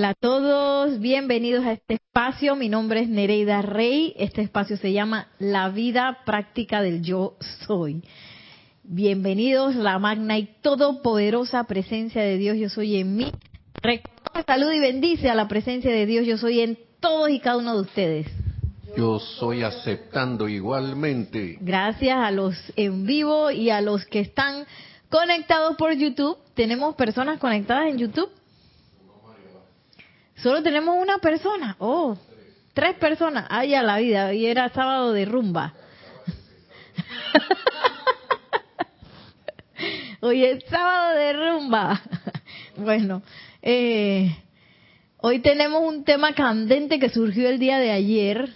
Hola a todos, bienvenidos a este espacio. Mi nombre es Nereida Rey. Este espacio se llama La vida práctica del yo soy. Bienvenidos, la magna y todopoderosa presencia de Dios yo soy en mí. Reconoce, salud y bendice a la presencia de Dios yo soy en todos y cada uno de ustedes. Yo soy aceptando igualmente. Gracias a los en vivo y a los que están conectados por YouTube. Tenemos personas conectadas en YouTube. Solo tenemos una persona. Oh, tres personas. Ay, a la vida. Y era sábado de rumba. Hoy es sábado de rumba. Bueno, eh, hoy tenemos un tema candente que surgió el día de ayer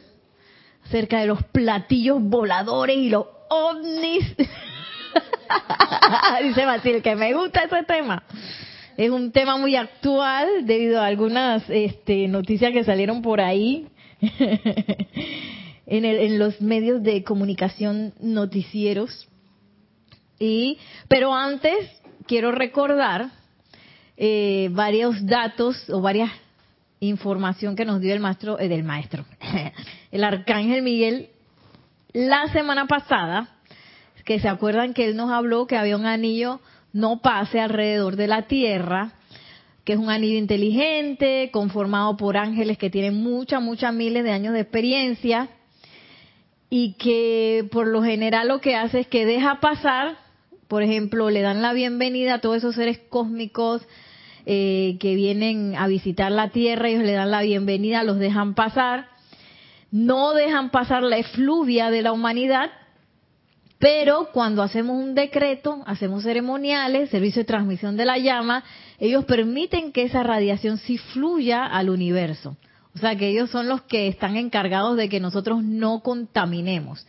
acerca de los platillos voladores y los ovnis. Dice Basil que me gusta ese tema. Es un tema muy actual debido a algunas este, noticias que salieron por ahí en, el, en, los medios de comunicación noticieros. Y, pero antes quiero recordar eh, varios datos o varias información que nos dio el maestro, eh, del maestro, el arcángel Miguel la semana pasada, que se acuerdan que él nos habló que había un anillo no pase alrededor de la Tierra, que es un anillo inteligente, conformado por ángeles que tienen muchas, muchas miles de años de experiencia, y que por lo general lo que hace es que deja pasar, por ejemplo, le dan la bienvenida a todos esos seres cósmicos eh, que vienen a visitar la Tierra, ellos le dan la bienvenida, los dejan pasar, no dejan pasar la efluvia de la humanidad, pero cuando hacemos un decreto, hacemos ceremoniales, servicio de transmisión de la llama, ellos permiten que esa radiación sí fluya al universo. O sea que ellos son los que están encargados de que nosotros no contaminemos,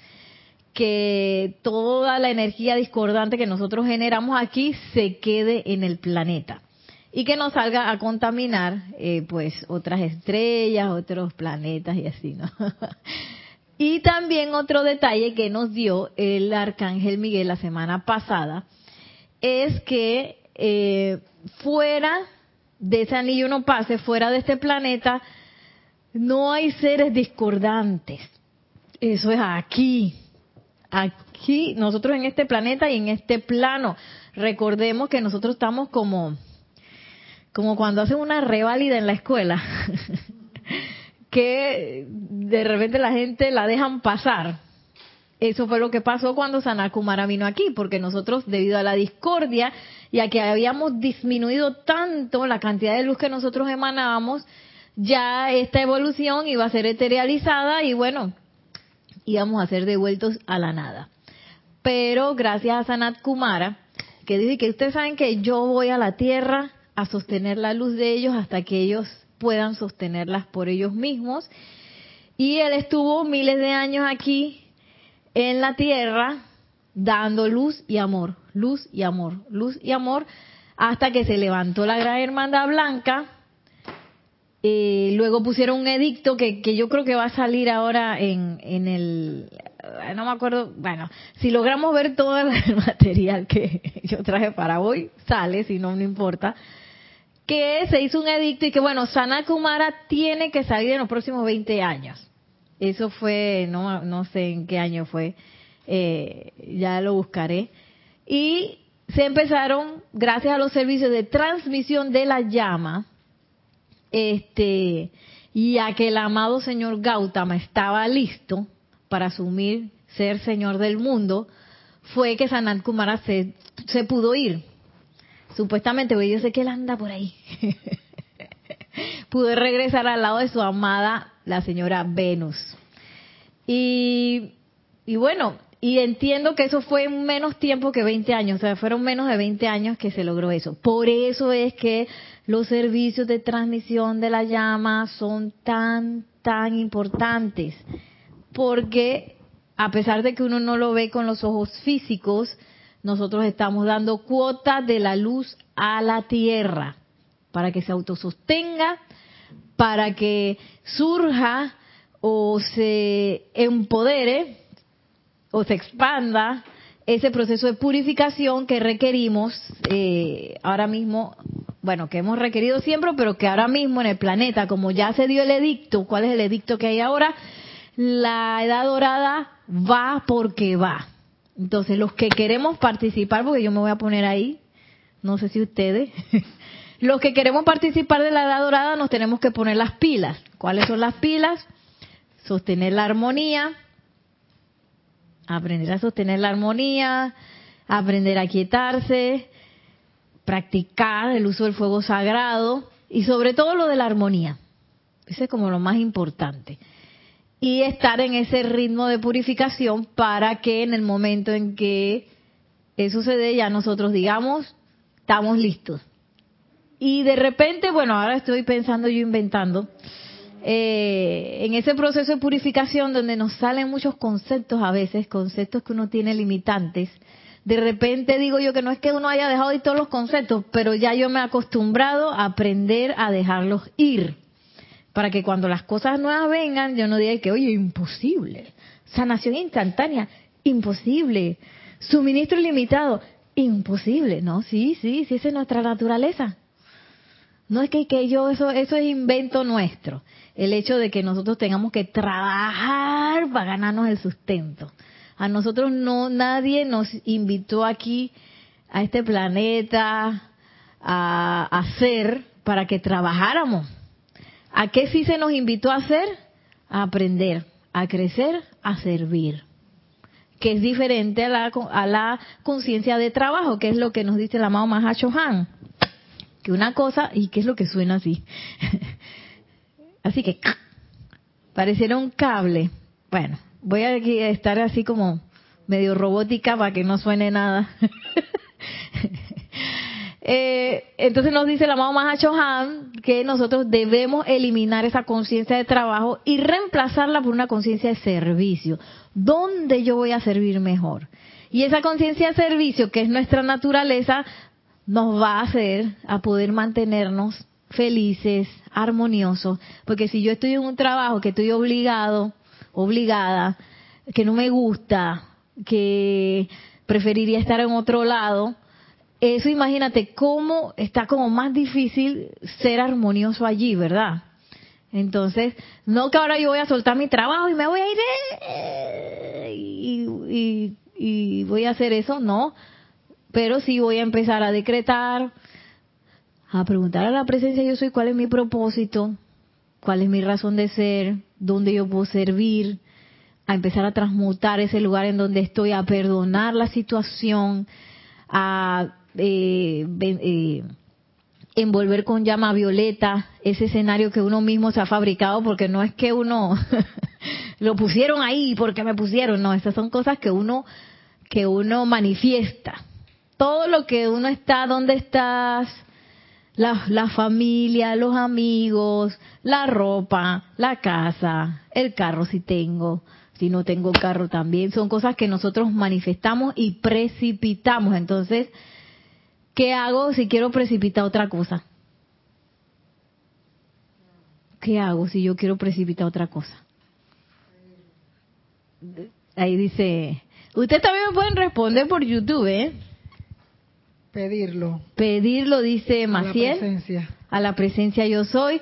que toda la energía discordante que nosotros generamos aquí se quede en el planeta y que no salga a contaminar eh, pues otras estrellas, otros planetas y así, ¿no? Y también otro detalle que nos dio el arcángel Miguel la semana pasada es que eh, fuera de ese anillo no pase, fuera de este planeta, no hay seres discordantes. Eso es aquí, aquí, nosotros en este planeta y en este plano. Recordemos que nosotros estamos como, como cuando hacen una reválida en la escuela. que de repente la gente la dejan pasar. Eso fue lo que pasó cuando Sanakumara vino aquí, porque nosotros, debido a la discordia y a que habíamos disminuido tanto la cantidad de luz que nosotros emanábamos, ya esta evolución iba a ser eterializada y bueno, íbamos a ser devueltos a la nada. Pero gracias a Sanat Kumara, que dice que ustedes saben que yo voy a la tierra a sostener la luz de ellos hasta que ellos puedan sostenerlas por ellos mismos. Y él estuvo miles de años aquí en la tierra dando luz y amor, luz y amor, luz y amor, hasta que se levantó la gran hermandad blanca. Eh, luego pusieron un edicto que, que, yo creo que va a salir ahora en, en el, no me acuerdo, bueno, si logramos ver todo el material que yo traje para hoy, sale, si no, no importa que se hizo un edicto y que, bueno, Sana Kumara tiene que salir en los próximos 20 años. Eso fue, no, no sé en qué año fue, eh, ya lo buscaré. Y se empezaron, gracias a los servicios de transmisión de la llama, este, y a que el amado señor Gautama estaba listo para asumir ser señor del mundo, fue que Sanat Kumara se, se pudo ir supuestamente, porque yo sé que él anda por ahí, pudo regresar al lado de su amada, la señora Venus. Y, y bueno, y entiendo que eso fue en menos tiempo que 20 años, o sea, fueron menos de 20 años que se logró eso. Por eso es que los servicios de transmisión de la llama son tan, tan importantes. Porque a pesar de que uno no lo ve con los ojos físicos, nosotros estamos dando cuota de la luz a la tierra para que se autosostenga, para que surja o se empodere o se expanda ese proceso de purificación que requerimos eh, ahora mismo bueno, que hemos requerido siempre, pero que ahora mismo en el planeta, como ya se dio el edicto, ¿cuál es el edicto que hay ahora? La edad dorada va porque va. Entonces, los que queremos participar, porque yo me voy a poner ahí, no sé si ustedes, los que queremos participar de la edad dorada nos tenemos que poner las pilas. ¿Cuáles son las pilas? Sostener la armonía, aprender a sostener la armonía, aprender a quietarse, practicar el uso del fuego sagrado y sobre todo lo de la armonía. Ese es como lo más importante y estar en ese ritmo de purificación para que en el momento en que eso se dé ya nosotros digamos, estamos listos. Y de repente, bueno, ahora estoy pensando yo inventando, eh, en ese proceso de purificación donde nos salen muchos conceptos a veces, conceptos que uno tiene limitantes, de repente digo yo que no es que uno haya dejado de todos los conceptos, pero ya yo me he acostumbrado a aprender a dejarlos ir para que cuando las cosas nuevas vengan, yo no diga que, oye, imposible. Sanación instantánea, imposible. Suministro ilimitado, imposible. No, sí, sí, sí, esa es nuestra naturaleza. No es que, que yo, eso, eso es invento nuestro. El hecho de que nosotros tengamos que trabajar para ganarnos el sustento. A nosotros no, nadie nos invitó aquí, a este planeta, a hacer para que trabajáramos ¿A qué sí se nos invitó a hacer? A aprender, a crecer, a servir. Que es diferente a la, a la conciencia de trabajo, que es lo que nos dice el amado Mahacho Han. Que una cosa, y qué es lo que suena así. así que, pareciera un cable. Bueno, voy a estar así como medio robótica para que no suene nada. Eh, entonces nos dice el amado Mahacho Han que nosotros debemos eliminar esa conciencia de trabajo y reemplazarla por una conciencia de servicio. ¿Dónde yo voy a servir mejor? Y esa conciencia de servicio, que es nuestra naturaleza, nos va a hacer a poder mantenernos felices, armoniosos, porque si yo estoy en un trabajo que estoy obligado, obligada, que no me gusta, que preferiría estar en otro lado, eso imagínate cómo está como más difícil ser armonioso allí, ¿verdad? Entonces, no que ahora yo voy a soltar mi trabajo y me voy a ir eh, y, y, voy a hacer eso, no. Pero sí voy a empezar a decretar, a preguntar a la presencia yo soy cuál es mi propósito, cuál es mi razón de ser, dónde yo puedo servir, a empezar a transmutar ese lugar en donde estoy, a perdonar la situación, a eh, eh, envolver con llama violeta ese escenario que uno mismo se ha fabricado, porque no es que uno lo pusieron ahí porque me pusieron, no, esas son cosas que uno que uno manifiesta. Todo lo que uno está, dónde estás, la, la, familia, los amigos, la ropa, la casa, el carro si tengo, si no tengo carro también, son cosas que nosotros manifestamos y precipitamos. Entonces, ¿Qué hago si quiero precipitar otra cosa? ¿Qué hago si yo quiero precipitar otra cosa? Ahí dice, ustedes también me pueden responder por YouTube, ¿eh? Pedirlo. Pedirlo, dice Maciel. A la presencia. A la presencia yo soy.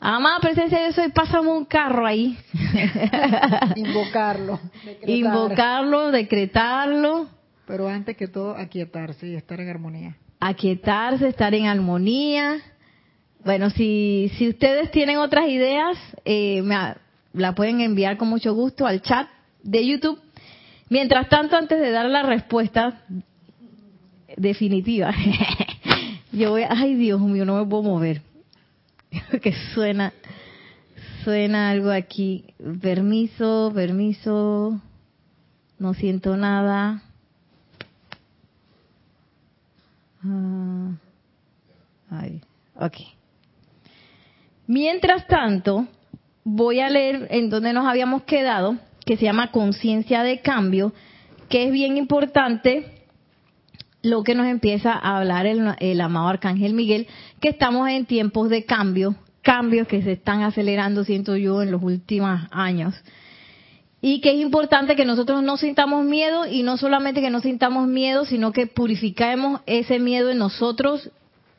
Amada presencia yo soy, pásame un carro ahí. Invocarlo. Invocarlo, decretarlo. Pero antes que todo, aquietarse y estar en armonía. Aquietarse, estar en armonía. Bueno, si, si ustedes tienen otras ideas, eh, la pueden enviar con mucho gusto al chat de YouTube. Mientras tanto, antes de dar la respuesta definitiva, yo voy, ay Dios mío, no me puedo mover. que suena, suena algo aquí. Permiso, permiso, no siento nada. Ah, Mientras tanto, voy a leer en donde nos habíamos quedado, que se llama conciencia de cambio, que es bien importante lo que nos empieza a hablar el, amado Arcángel Miguel, que estamos en tiempos de cambio, cambios que se están acelerando, siento yo, en los últimos años y que es importante que nosotros no sintamos miedo y no solamente que no sintamos miedo, sino que purifiquemos ese miedo en nosotros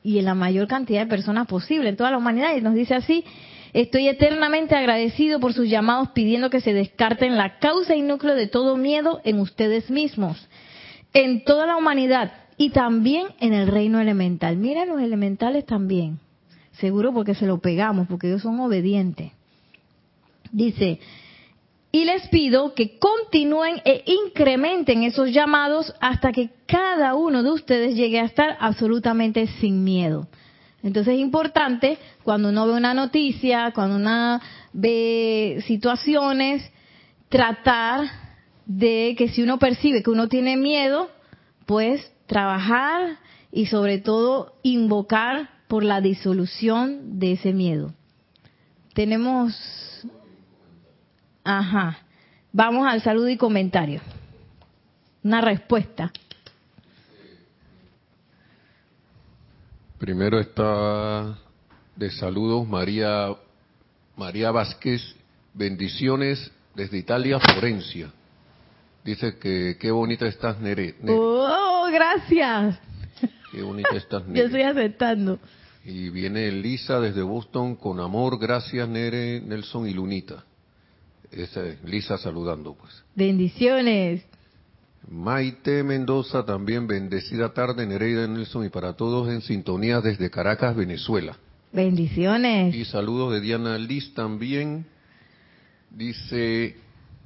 y en la mayor cantidad de personas posible, en toda la humanidad. Y nos dice así, estoy eternamente agradecido por sus llamados pidiendo que se descarten la causa y núcleo de todo miedo en ustedes mismos, en toda la humanidad y también en el reino elemental. Miren los elementales también, seguro porque se lo pegamos, porque ellos son obedientes. Dice, y les pido que continúen e incrementen esos llamados hasta que cada uno de ustedes llegue a estar absolutamente sin miedo. Entonces es importante cuando uno ve una noticia, cuando uno ve situaciones, tratar de que si uno percibe que uno tiene miedo, pues trabajar y sobre todo invocar por la disolución de ese miedo. Tenemos Ajá. Vamos al saludo y comentario. Una respuesta. Primero está de saludos María María Vázquez, bendiciones desde Italia, Florencia. Dice que qué bonita estás, Nere. Nere. Oh, gracias. Qué bonita estás, Yo Nere. estoy aceptando. Y viene Lisa desde Boston con amor, gracias Nere, Nelson y Lunita. Esa es Lisa saludando pues. Bendiciones. Maite Mendoza también, bendecida tarde Nereida Nelson y para todos en sintonía desde Caracas, Venezuela. Bendiciones. Y saludos de Diana Liz también. Dice,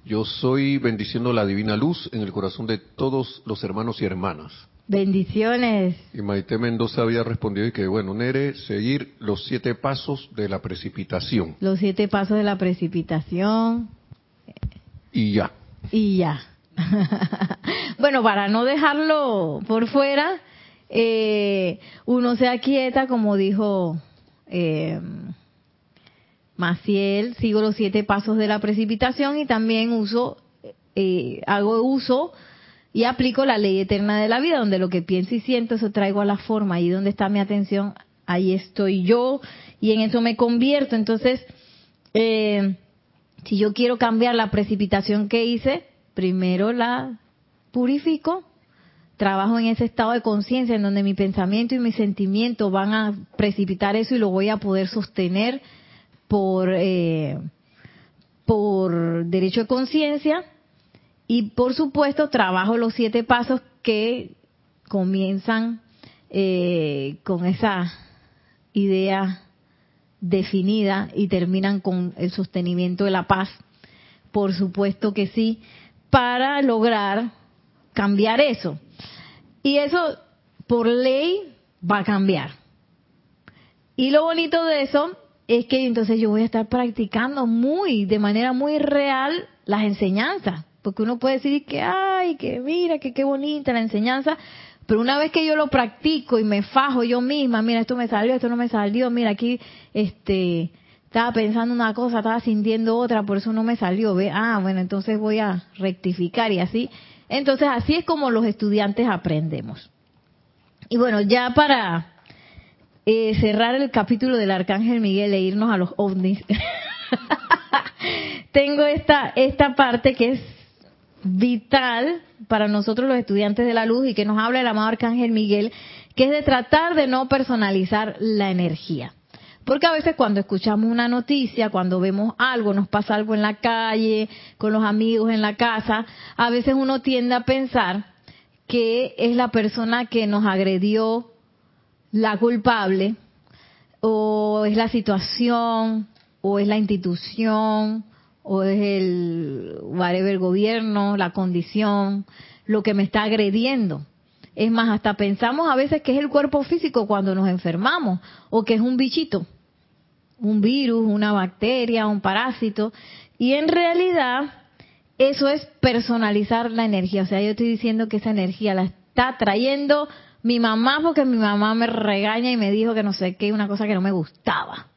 yo soy bendiciendo la divina luz en el corazón de todos los hermanos y hermanas. Bendiciones. Y Maite Mendoza había respondido y que, bueno, Nere, seguir los siete pasos de la precipitación. Los siete pasos de la precipitación. Y ya. Y ya. bueno, para no dejarlo por fuera, eh, uno se aquieta, como dijo eh, Maciel, sigo los siete pasos de la precipitación y también uso, eh, hago uso y aplico la ley eterna de la vida, donde lo que pienso y siento, eso traigo a la forma, ahí donde está mi atención, ahí estoy yo y en eso me convierto. Entonces, eh, si yo quiero cambiar la precipitación que hice, primero la purifico, trabajo en ese estado de conciencia en donde mi pensamiento y mi sentimiento van a precipitar eso y lo voy a poder sostener por, eh, por derecho de conciencia y por supuesto trabajo los siete pasos que comienzan eh, con esa idea definida y terminan con el sostenimiento de la paz. Por supuesto que sí, para lograr cambiar eso. Y eso por ley va a cambiar. Y lo bonito de eso es que entonces yo voy a estar practicando muy, de manera muy real, las enseñanzas. Porque uno puede decir que, ay, que mira, que qué bonita la enseñanza, pero una vez que yo lo practico y me fajo yo misma, mira, esto me salió, esto no me salió, mira, aquí este estaba pensando una cosa, estaba sintiendo otra, por eso no me salió, ve, ah, bueno, entonces voy a rectificar y así. Entonces, así es como los estudiantes aprendemos. Y bueno, ya para eh, cerrar el capítulo del Arcángel Miguel e irnos a los ovnis, tengo esta, esta parte que es vital para nosotros los estudiantes de la luz y que nos habla el amado Arcángel Miguel, que es de tratar de no personalizar la energía. Porque a veces cuando escuchamos una noticia, cuando vemos algo, nos pasa algo en la calle, con los amigos en la casa, a veces uno tiende a pensar que es la persona que nos agredió la culpable, o es la situación, o es la institución, o es el whatever gobierno, la condición, lo que me está agrediendo. Es más, hasta pensamos a veces que es el cuerpo físico cuando nos enfermamos o que es un bichito, un virus, una bacteria, un parásito. Y en realidad eso es personalizar la energía. O sea, yo estoy diciendo que esa energía la está trayendo mi mamá porque mi mamá me regaña y me dijo que no sé qué, una cosa que no me gustaba.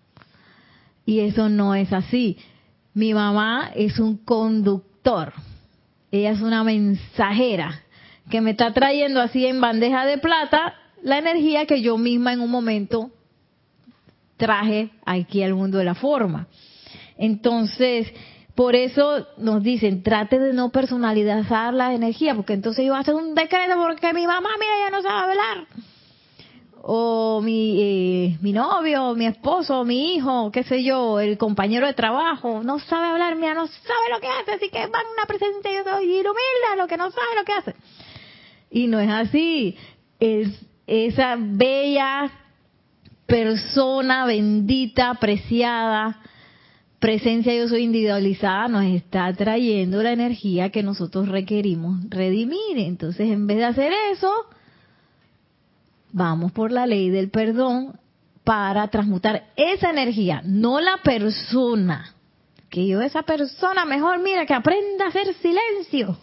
Y eso no es así. Mi mamá es un conductor. Ella es una mensajera que me está trayendo así en bandeja de plata la energía que yo misma en un momento traje aquí al mundo de la forma. Entonces, por eso nos dicen, trate de no personalizar la energía, porque entonces yo voy a hacer un decreto porque mi mamá, mira, ya no sabe hablar. O mi, eh, mi novio, mi esposo, mi hijo, qué sé yo, el compañero de trabajo, no sabe hablar, mira, no sabe lo que hace, así que van una presencia y ilumina lo que no sabe lo que hace. Y no es así, es esa bella persona bendita, apreciada, presencia yo soy individualizada nos está trayendo la energía que nosotros requerimos redimir. Entonces, en vez de hacer eso, vamos por la ley del perdón para transmutar esa energía, no la persona. Que yo esa persona mejor, mira, que aprenda a hacer silencio.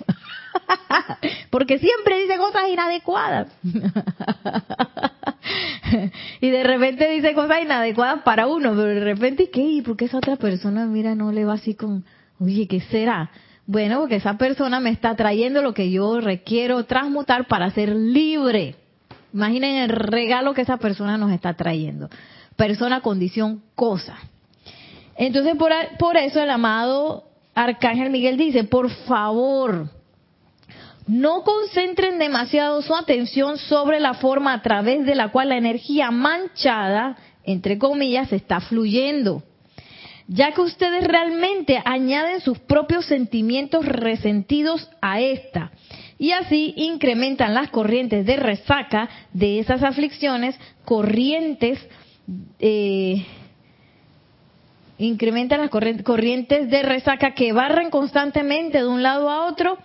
Porque siempre dice cosas inadecuadas. y de repente dice cosas inadecuadas para uno, pero de repente, ¿qué? ¿Y por qué esa otra persona, mira, no le va así con, oye, ¿qué será? Bueno, porque esa persona me está trayendo lo que yo requiero transmutar para ser libre. Imaginen el regalo que esa persona nos está trayendo. Persona, condición, cosa. Entonces, por, por eso el amado Arcángel Miguel dice, por favor, no concentren demasiado su atención sobre la forma a través de la cual la energía manchada, entre comillas, está fluyendo, ya que ustedes realmente añaden sus propios sentimientos resentidos a esta y así incrementan las corrientes de resaca de esas aflicciones, corrientes, eh, incrementan las corrientes de resaca que barren constantemente de un lado a otro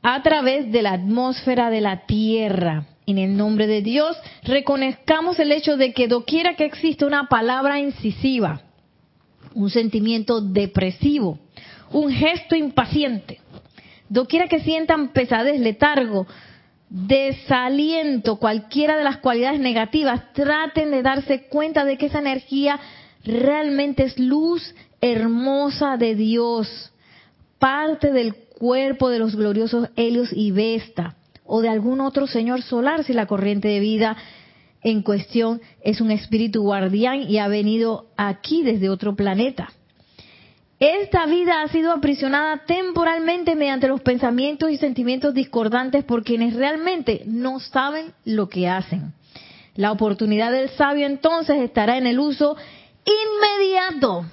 a través de la atmósfera de la Tierra. En el nombre de Dios, reconozcamos el hecho de que doquiera que existe una palabra incisiva, un sentimiento depresivo, un gesto impaciente, doquiera que sientan pesadez, letargo, desaliento, cualquiera de las cualidades negativas, traten de darse cuenta de que esa energía realmente es luz hermosa de Dios, parte del cuerpo de los gloriosos Helios y Vesta, o de algún otro señor solar si la corriente de vida en cuestión es un espíritu guardián y ha venido aquí desde otro planeta. Esta vida ha sido aprisionada temporalmente mediante los pensamientos y sentimientos discordantes por quienes realmente no saben lo que hacen. La oportunidad del sabio entonces estará en el uso inmediato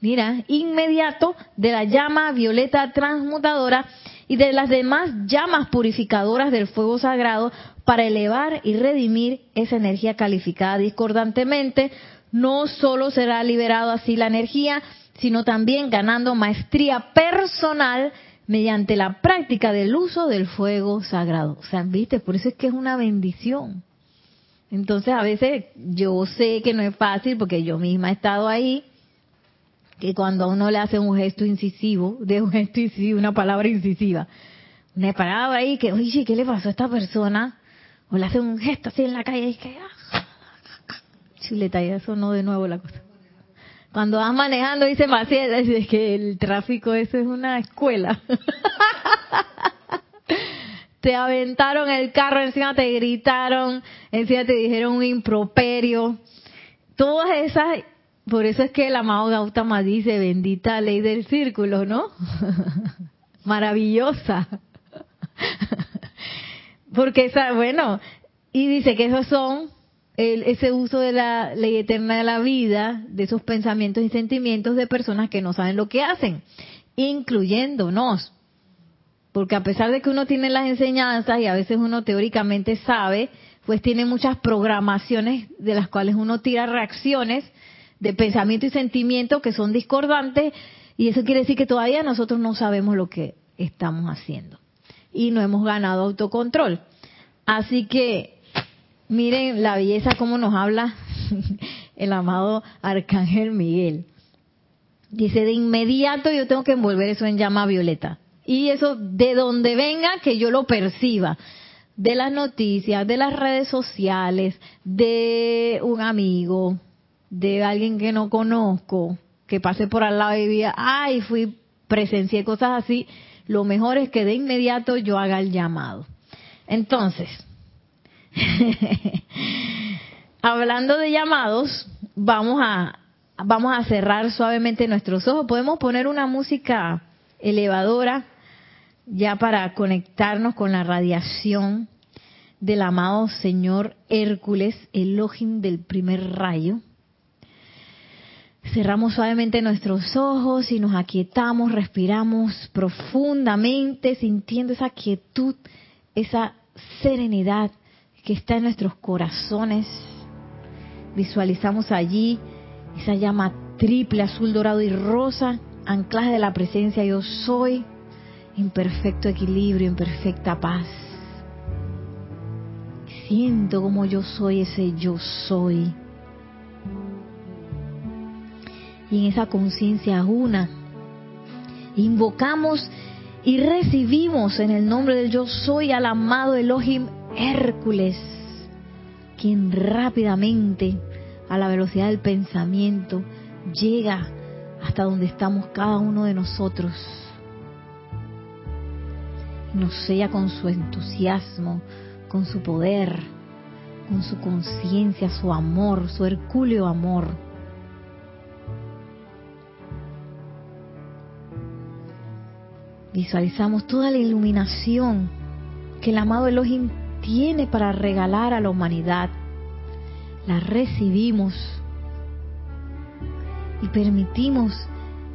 mira, inmediato de la llama violeta transmutadora y de las demás llamas purificadoras del fuego sagrado para elevar y redimir esa energía calificada discordantemente. No solo será liberado así la energía, sino también ganando maestría personal mediante la práctica del uso del fuego sagrado. O sea, viste, por eso es que es una bendición. Entonces, a veces yo sé que no es fácil porque yo misma he estado ahí que cuando a uno le hace un gesto incisivo, de un gesto incisivo, una palabra incisiva, una palabra ahí que, oye, ¿qué le pasó a esta persona? O le hace un gesto así en la calle y que, ah, chuleta, y eso no de nuevo la cosa. Cuando vas manejando, dice Maciel, es que el tráfico eso es una escuela. te aventaron el carro, encima te gritaron, encima te dijeron un improperio. Todas esas por eso es que el amado Gautama dice, bendita ley del círculo, ¿no? Maravillosa. Porque esa, bueno, y dice que esos son el, ese uso de la ley eterna de la vida, de esos pensamientos y sentimientos de personas que no saben lo que hacen, incluyéndonos. Porque a pesar de que uno tiene las enseñanzas y a veces uno teóricamente sabe, pues tiene muchas programaciones de las cuales uno tira reacciones de pensamiento y sentimiento que son discordantes y eso quiere decir que todavía nosotros no sabemos lo que estamos haciendo y no hemos ganado autocontrol. Así que miren la belleza como nos habla el amado Arcángel Miguel. Dice, de inmediato yo tengo que envolver eso en llama violeta. Y eso de donde venga que yo lo perciba. De las noticias, de las redes sociales, de un amigo, de alguien que no conozco, que pase por al lado y diga, ay, fui, presencié cosas así, lo mejor es que de inmediato yo haga el llamado. Entonces, hablando de llamados, vamos a, vamos a cerrar suavemente nuestros ojos. Podemos poner una música elevadora ya para conectarnos con la radiación del amado Señor Hércules, Elohim del primer rayo. Cerramos suavemente nuestros ojos y nos aquietamos, respiramos profundamente, sintiendo esa quietud, esa serenidad que está en nuestros corazones. Visualizamos allí esa llama triple, azul, dorado y rosa, anclaje de la presencia yo soy, en perfecto equilibrio, en perfecta paz. Siento como yo soy ese yo soy. Y en esa conciencia una, invocamos y recibimos en el nombre del yo soy al amado Elohim Hércules, quien rápidamente, a la velocidad del pensamiento, llega hasta donde estamos cada uno de nosotros. Nos sella con su entusiasmo, con su poder, con su conciencia, su amor, su hercúleo amor. Visualizamos toda la iluminación que el amado Elohim tiene para regalar a la humanidad. La recibimos y permitimos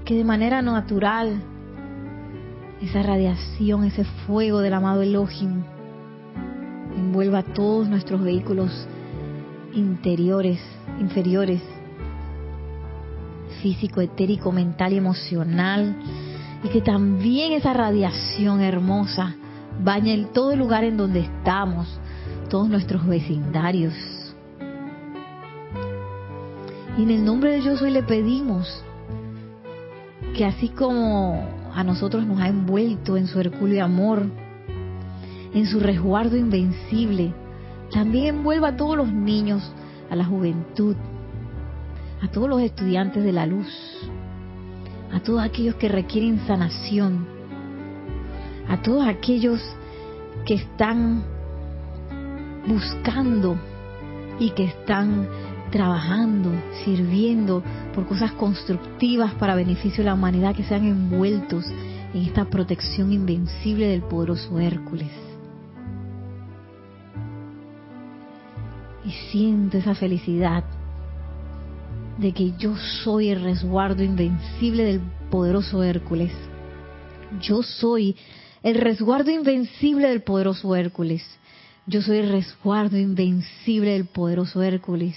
que de manera natural esa radiación, ese fuego del amado Elohim envuelva todos nuestros vehículos interiores, inferiores, físico, etérico, mental y emocional, y que también esa radiación hermosa bañe todo el lugar en donde estamos, todos nuestros vecindarios. Y en el nombre de Yo Soy le pedimos que así como a nosotros nos ha envuelto en su hercúleo amor, en su resguardo invencible, también envuelva a todos los niños, a la juventud, a todos los estudiantes de la luz, a todos aquellos que requieren sanación, a todos aquellos que están buscando y que están trabajando, sirviendo por cosas constructivas para beneficio de la humanidad, que sean envueltos en esta protección invencible del poderoso Hércules. y siento esa felicidad de que yo soy el resguardo invencible del poderoso Hércules. Yo soy el resguardo invencible del poderoso Hércules. Yo soy el resguardo invencible del poderoso Hércules,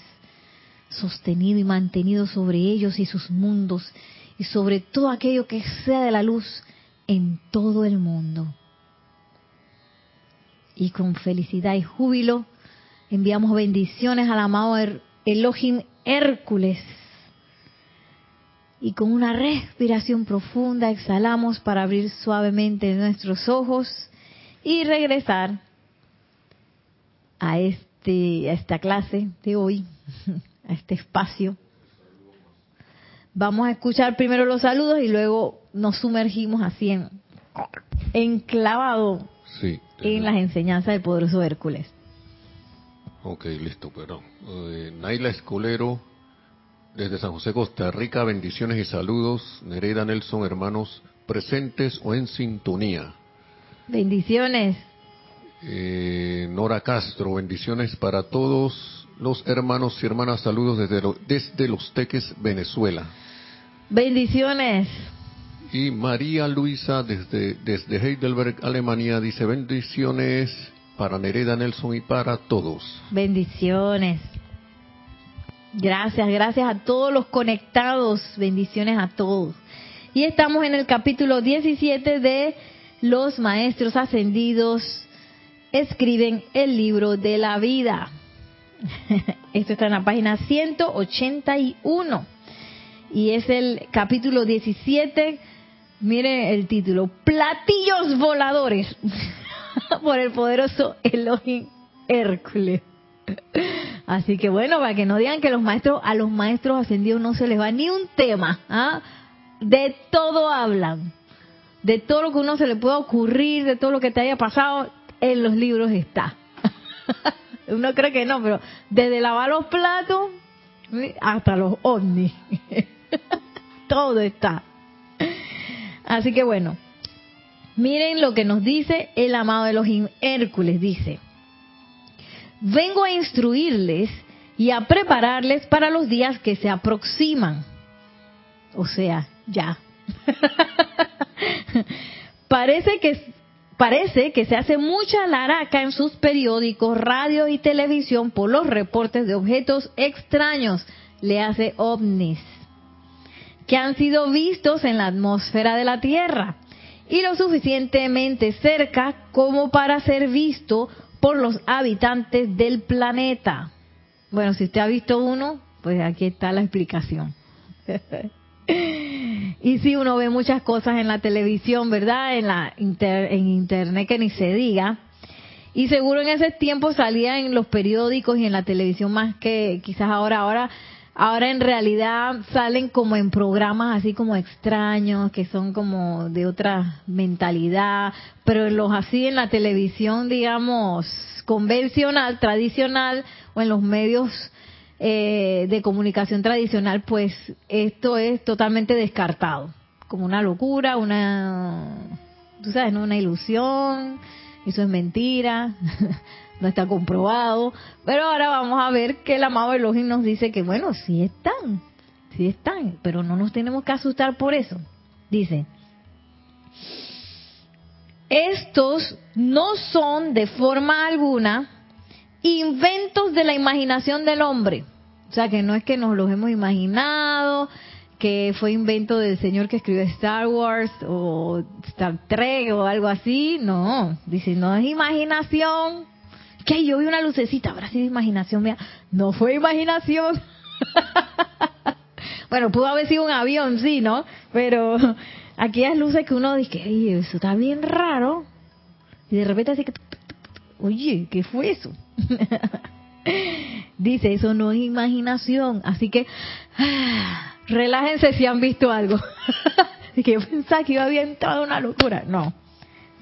sostenido y mantenido sobre ellos y sus mundos y sobre todo aquello que sea de la luz en todo el mundo. Y con felicidad y júbilo, Enviamos bendiciones al amado Elohim Hércules. Y con una respiración profunda exhalamos para abrir suavemente nuestros ojos y regresar a este a esta clase de hoy, a este espacio. Vamos a escuchar primero los saludos y luego nos sumergimos así en enclavado en las enseñanzas del poderoso Hércules. Ok, listo, perdón. Eh, Naila Escolero, desde San José, Costa Rica, bendiciones y saludos. Nereida Nelson, hermanos presentes o en sintonía. Bendiciones. Eh, Nora Castro, bendiciones para todos los hermanos y hermanas. Saludos desde, desde Los Teques, Venezuela. Bendiciones. Y María Luisa, desde, desde Heidelberg, Alemania, dice bendiciones para Nereda Nelson y para todos. Bendiciones. Gracias, gracias a todos los conectados. Bendiciones a todos. Y estamos en el capítulo 17 de Los Maestros Ascendidos escriben el libro de la vida. Esto está en la página 181. Y es el capítulo 17. Mire el título, Platillos Voladores. por el poderoso Elohim Hércules. Así que bueno, para que no digan que los maestros a los maestros ascendidos no se les va ni un tema, ¿ah? de todo hablan, de todo lo que uno se le pueda ocurrir, de todo lo que te haya pasado, en los libros está. uno cree que no, pero desde lavar los platos hasta los ovnis, todo está. Así que bueno, Miren lo que nos dice el amado Elohim Hércules, dice, vengo a instruirles y a prepararles para los días que se aproximan. O sea, ya. parece que parece que se hace mucha laraca en sus periódicos, radio y televisión por los reportes de objetos extraños, le hace ovnis, que han sido vistos en la atmósfera de la Tierra y lo suficientemente cerca como para ser visto por los habitantes del planeta. Bueno, si usted ha visto uno, pues aquí está la explicación. y si uno ve muchas cosas en la televisión, ¿verdad? En la en internet que ni se diga. Y seguro en ese tiempo salía en los periódicos y en la televisión más que quizás ahora. Ahora Ahora en realidad salen como en programas así como extraños, que son como de otra mentalidad, pero los así en la televisión, digamos, convencional, tradicional, o en los medios eh, de comunicación tradicional, pues esto es totalmente descartado, como una locura, una, tú sabes, ¿no? una ilusión, eso es mentira. no está comprobado, pero ahora vamos a ver que el amado Elohim nos dice que bueno, sí están, sí están, pero no nos tenemos que asustar por eso. Dice, estos no son de forma alguna inventos de la imaginación del hombre. O sea, que no es que nos los hemos imaginado, que fue invento del señor que escribió Star Wars o Star Trek o algo así. No, dice, no es imaginación, que yo vi una lucecita, habrá sido imaginación mía. No fue imaginación. bueno, pudo haber sido un avión, sí, ¿no? Pero aquellas luces que uno dice, eso está bien raro. Y de repente así que, oye, ¿qué fue eso? Dice, eso no es imaginación. Así que, relájense si han visto algo. que yo pensaba que iba a entrado una locura. No,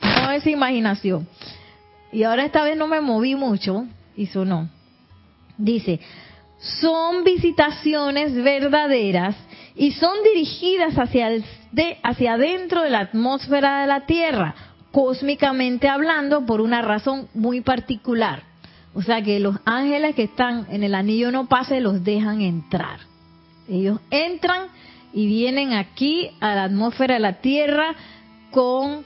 no es imaginación. Y ahora esta vez no me moví mucho y sonó. Dice, son visitaciones verdaderas y son dirigidas hacia, el, de, hacia adentro de la atmósfera de la Tierra, cósmicamente hablando, por una razón muy particular. O sea que los ángeles que están en el anillo no pase los dejan entrar. Ellos entran y vienen aquí a la atmósfera de la Tierra con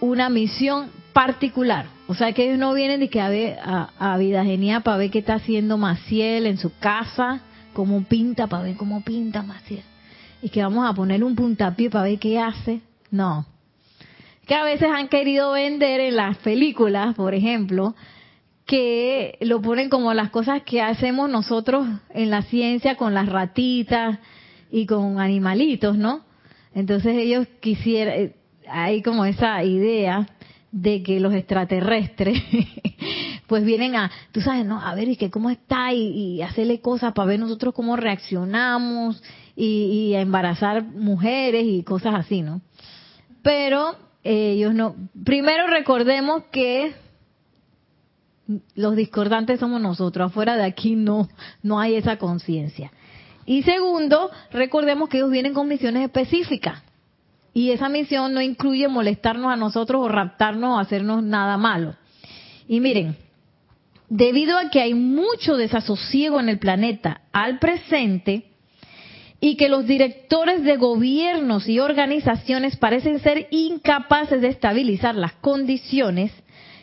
una misión particular. O sea que ellos no vienen de que a, ver, a, Vida Genial para ver qué está haciendo Maciel en su casa, cómo pinta, para ver cómo pinta Maciel. Y que vamos a poner un puntapié para ver qué hace. No. Que a veces han querido vender en las películas, por ejemplo, que lo ponen como las cosas que hacemos nosotros en la ciencia con las ratitas y con animalitos, ¿no? Entonces ellos quisieran, eh, hay como esa idea de que los extraterrestres pues vienen a, tú sabes, ¿no? A ver, y que cómo está y, hacerle cosas para ver nosotros cómo reaccionamos y, a embarazar mujeres y cosas así, ¿no? Pero ellos no. Primero recordemos que los discordantes somos nosotros, afuera de aquí no, no hay esa conciencia. Y segundo, recordemos que ellos vienen con misiones específicas. Y esa misión no incluye molestarnos a nosotros o raptarnos o hacernos nada malo. Y miren, debido a que hay mucho desasosiego en el planeta al presente y que los directores de gobiernos y organizaciones parecen ser incapaces de estabilizar las condiciones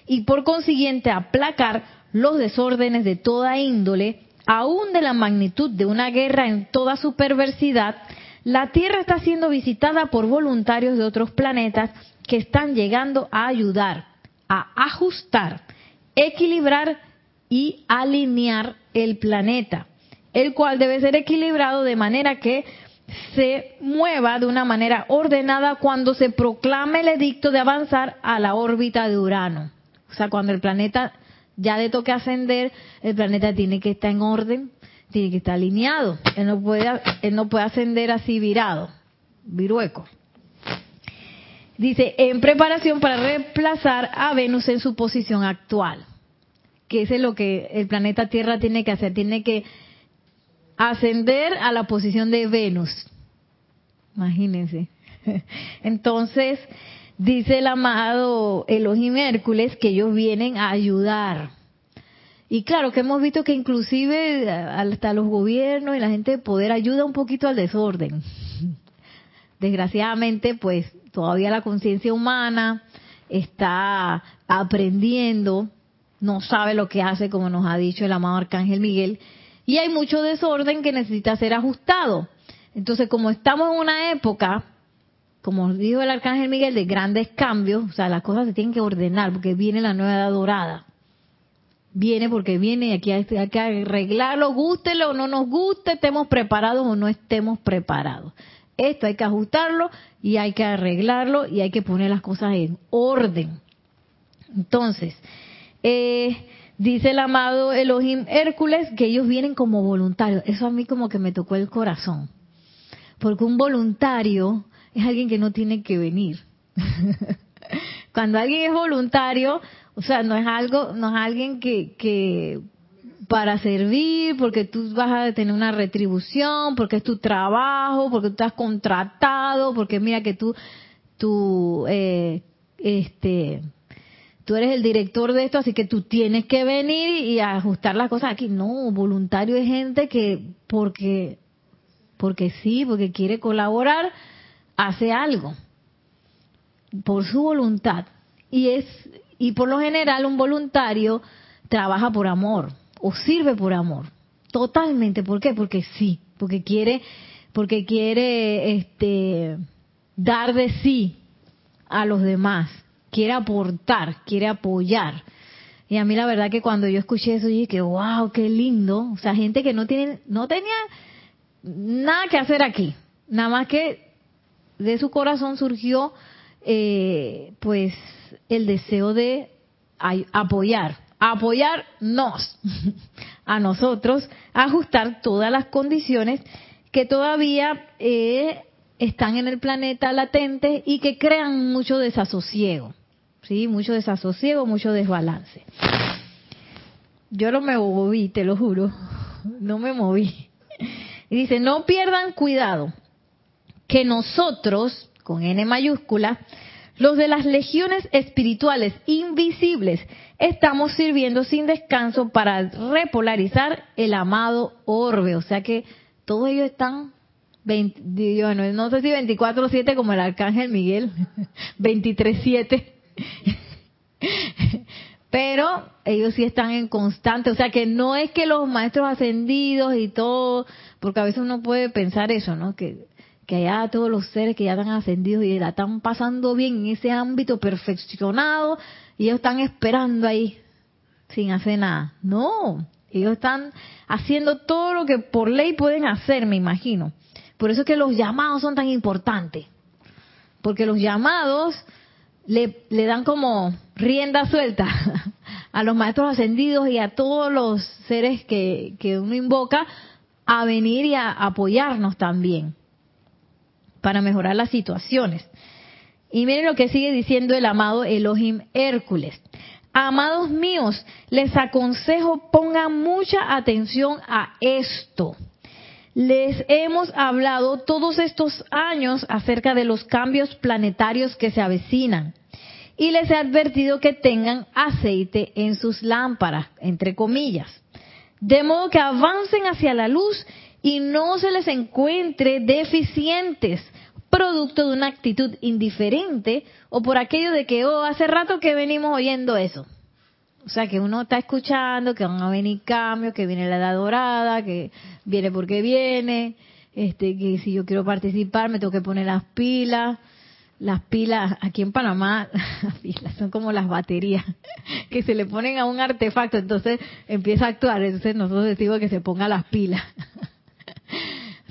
y por consiguiente aplacar los desórdenes de toda índole, aún de la magnitud de una guerra en toda su perversidad, la Tierra está siendo visitada por voluntarios de otros planetas que están llegando a ayudar, a ajustar, equilibrar y alinear el planeta, el cual debe ser equilibrado de manera que se mueva de una manera ordenada cuando se proclame el edicto de avanzar a la órbita de Urano. O sea, cuando el planeta ya le toque ascender, el planeta tiene que estar en orden, tiene que estar alineado. Él no puede, él no puede ascender así virado, virueco. Dice, en preparación para reemplazar a Venus en su posición actual. Que es lo que el planeta Tierra tiene que hacer. Tiene que ascender a la posición de Venus. Imagínense. Entonces, dice el amado Elohim Hércules que ellos vienen a ayudar Y claro que hemos visto que inclusive hasta los gobiernos y la gente de poder ayuda un poquito al desorden. Desgraciadamente, pues todavía la conciencia humana está aprendiendo, no sabe lo que hace, como nos ha dicho el amado Arcángel Miguel, y hay mucho desorden que necesita ser ajustado. Entonces, como estamos en una época, como dijo el Arcángel Miguel, de grandes cambios, o sea, las cosas se tienen que ordenar porque viene la nueva edad dorada viene porque viene y aquí hay, que arreglarlo, gústelo o no nos guste, estemos preparados o no estemos preparados. Esto hay que ajustarlo y hay que arreglarlo y hay que poner las cosas en orden. Entonces, eh, dice el amado Elohim Hércules que ellos vienen como voluntarios. Eso a mí como que me tocó el corazón. Porque un voluntario es alguien que no tiene que venir. Cuando alguien es voluntario, o sea, no es algo, no es alguien que, que para servir, porque tú vas a tener una retribución, porque es tu trabajo, porque tú estás contratado, porque mira que tú, tú, eh, este, tú eres el director de esto, así que tú tienes que venir y ajustar las cosas aquí. No, voluntario es gente que porque, porque sí, porque quiere colaborar, hace algo por su voluntad. Y es y por lo general un voluntario trabaja por amor o sirve por amor. Totalmente. ¿Por qué? Porque sí, porque quiere, porque quiere este, dar de sí a los demás, quiere aportar, quiere apoyar. Y a mí la verdad que cuando yo escuché eso, dije que wow, qué lindo. O sea, gente que no tiene, no tenía nada que hacer aquí, nada más que de su corazón surgió, eh, pues el deseo de apoyar, apoyarnos a nosotros, ajustar todas las condiciones que todavía eh, están en el planeta latente y que crean mucho desasosiego, sí, mucho desasosiego, mucho desbalance. Yo no me moví, te lo juro, no me moví. Y dice, no pierdan cuidado, que nosotros, con N mayúscula, los de las legiones espirituales invisibles estamos sirviendo sin descanso para repolarizar el amado orbe. O sea que todos ellos están, 20, bueno, no sé si 24-7 como el arcángel Miguel, 23-7. Pero ellos sí están en constante, o sea que no es que los maestros ascendidos y todo, porque a veces uno puede pensar eso, ¿no? Que que allá todos los seres que ya están ascendidos y la están pasando bien en ese ámbito perfeccionado y ellos están esperando ahí sin hacer nada. No, ellos están haciendo todo lo que por ley pueden hacer, me imagino. Por eso es que los llamados son tan importantes. Porque los llamados le, le dan como rienda suelta a los maestros ascendidos y a todos los seres que, que uno invoca a venir y a apoyarnos también para mejorar las situaciones. Y miren lo que sigue diciendo el amado Elohim Hércules. Amados míos, les aconsejo pongan mucha atención a esto. Les hemos hablado todos estos años acerca de los cambios planetarios que se avecinan y les he advertido que tengan aceite en sus lámparas, entre comillas, de modo que avancen hacia la luz y no se les encuentre deficientes, producto de una actitud indiferente o por aquello de que, oh, hace rato que venimos oyendo eso. O sea, que uno está escuchando que van a venir cambios, que viene la edad dorada, que viene porque viene, este, que si yo quiero participar me tengo que poner las pilas. Las pilas, aquí en Panamá, las pilas son como las baterías, que se le ponen a un artefacto, entonces empieza a actuar. Entonces nosotros decimos que se ponga las pilas.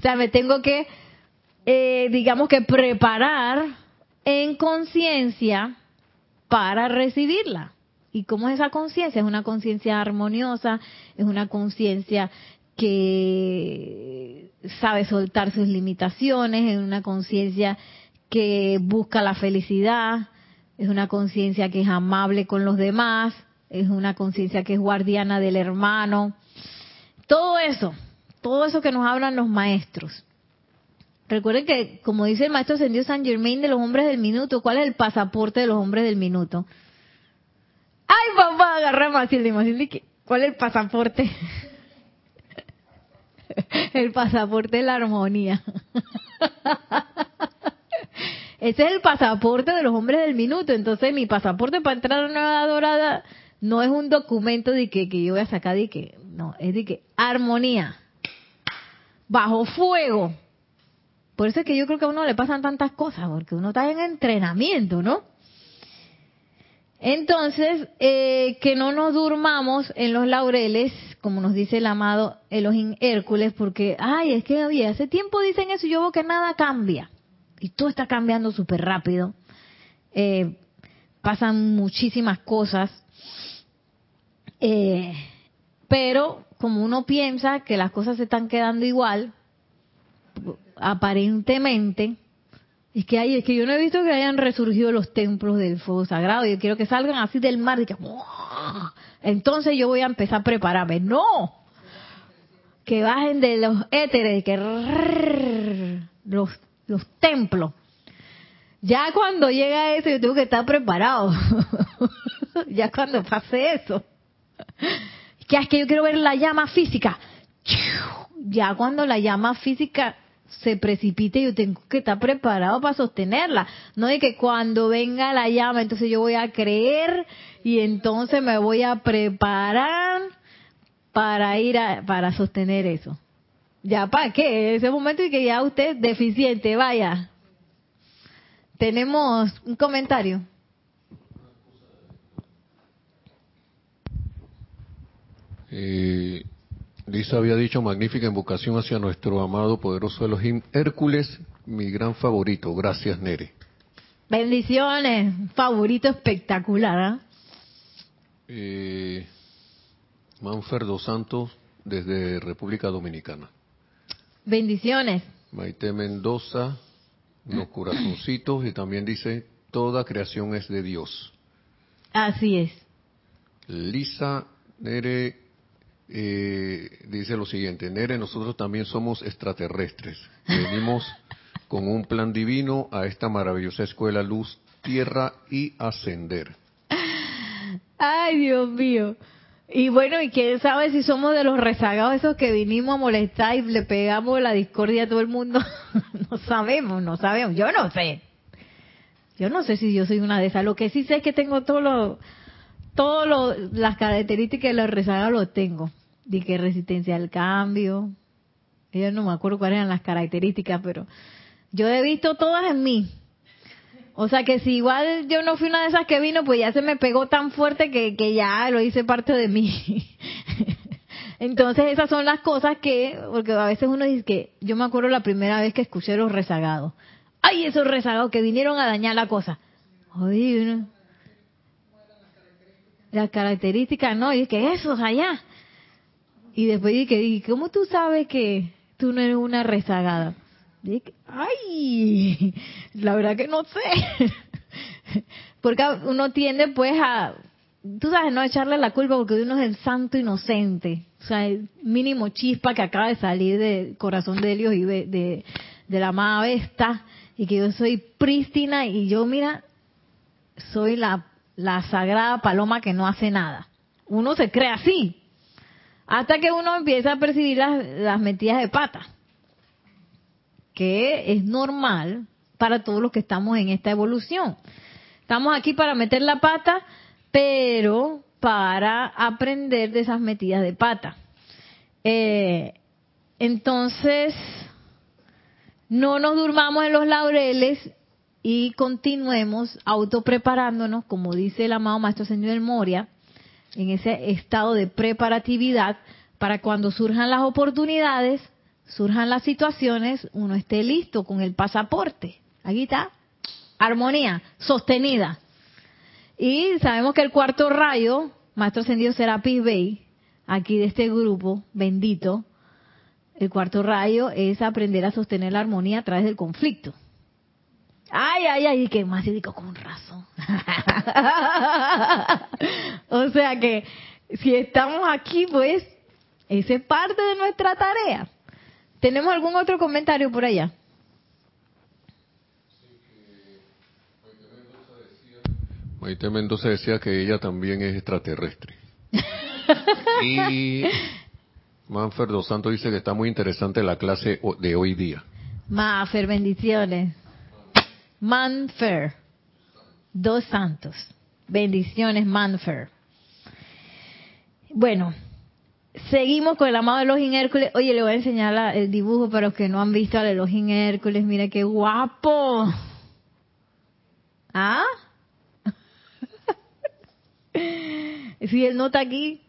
sea, me tengo que, eh, digamos que preparar en conciencia para recibirla. ¿Y cómo es esa conciencia? Es una conciencia armoniosa, es una conciencia que sabe soltar sus limitaciones, es una conciencia que busca la felicidad, es una conciencia que es amable con los demás, es una conciencia que es guardiana del hermano. Todo eso todo eso que nos hablan los maestros. Recuerden que, como dice el maestro ascendido San Germain de los hombres del minuto, ¿cuál es el pasaporte de los hombres del minuto? ¡Ay, papá! Agarra a Maciel que, ¿Cuál es el pasaporte? El pasaporte de la armonía. Ese es el pasaporte de los hombres del minuto. Entonces, mi pasaporte para entrar a una Nueva Dorada no es un documento de que, que yo voy a sacar de que, no, es de que armonía, bajo fuego. Por eso es que yo creo que a uno le pasan tantas cosas, porque uno está en entrenamiento, ¿no? Entonces, eh, que no nos durmamos en los laureles, como nos dice el amado Elohim Hércules, porque, ay, es que, oye, hace tiempo dicen eso y yo veo que nada cambia. Y todo está cambiando súper rápido. Eh, pasan muchísimas cosas. Eh, pero como uno piensa que las cosas se están quedando igual, aparentemente, es que hay, es que yo no he visto que hayan resurgido los templos del fuego sagrado. Yo quiero que salgan así del mar entonces yo voy a empezar a prepararme. No, que bajen de los éteres, que los los templos. Ya cuando llega eso yo tengo que estar preparado. ya cuando pase eso. Que es que yo quiero ver la llama física. Ya cuando la llama física se precipite, yo tengo que estar preparado para sostenerla. No de que cuando venga la llama, entonces yo voy a creer y entonces me voy a preparar para ir a, para sostener eso. Ya, ¿para qué? Ese momento y que ya usted deficiente, vaya. Tenemos un comentario. Eh, Lisa había dicho magnífica invocación hacia nuestro amado poderoso Elohim Hércules, mi gran favorito. Gracias, Nere. Bendiciones, favorito espectacular. ¿ah? Eh, Manfer dos Santos desde República Dominicana. Bendiciones. Maite Mendoza, los corazoncitos y también dice, toda creación es de Dios. Así es. Lisa Nere eh, dice lo siguiente, Nere, nosotros también somos extraterrestres. Venimos con un plan divino a esta maravillosa escuela luz, tierra y ascender. Ay, Dios mío. Y bueno, y quién sabe si somos de los rezagados esos que vinimos a molestar y le pegamos la discordia a todo el mundo. no sabemos, no sabemos. Yo no sé. Yo no sé si yo soy una de esas. Lo que sí sé es que tengo todo lo, todo lo, las características de los rezagados lo tengo. Que resistencia al cambio. Yo no me acuerdo cuáles eran las características, pero yo he visto todas en mí. O sea que si igual yo no fui una de esas que vino, pues ya se me pegó tan fuerte que, que ya lo hice parte de mí. Entonces esas son las cosas que, porque a veces uno dice que, yo me acuerdo la primera vez que escuché los rezagados. ¡Ay, esos rezagados que vinieron a dañar la cosa! Oye, uno, las características, no, y que esos allá. Y después dije, ¿cómo tú sabes que tú no eres una rezagada? ay, la verdad que no sé. Porque uno tiende pues a, tú sabes, no echarle la culpa porque uno es el santo inocente. O sea, el mínimo chispa que acaba de salir del corazón de Dios y de, de, de la amada Vesta. Y que yo soy prístina y yo, mira, soy la, la sagrada paloma que no hace nada. Uno se cree así. Hasta que uno empieza a percibir las, metidas de pata que es normal para todos los que estamos en esta evolución. Estamos aquí para meter la pata, pero para aprender de esas metidas de pata. Eh, entonces, no nos durmamos en los laureles y continuemos autopreparándonos, como dice el amado Maestro Señor del Moria, en ese estado de preparatividad para cuando surjan las oportunidades, surjan las situaciones, uno esté listo con el pasaporte. Aquí está, armonía sostenida. Y sabemos que el cuarto rayo, Maestro Ascendido Serapis Bey, aquí de este grupo bendito, el cuarto rayo es aprender a sostener la armonía a través del conflicto. Ay, ay, ay, que más digo con razón. o sea que si estamos aquí, pues, esa es parte de nuestra tarea. ¿Tenemos algún otro comentario por allá? Maite Mendoza decía que ella también es extraterrestre. Y Manfer dos Santos dice que está muy interesante la clase de hoy día. Mafer, bendiciones. Manfer, dos santos. Bendiciones, Manfer. Bueno, seguimos con el amado Elohim Hércules. Oye, le voy a enseñar el dibujo para los que no han visto al Elohim Hércules. Mira qué guapo. ¿Ah? si él no está aquí,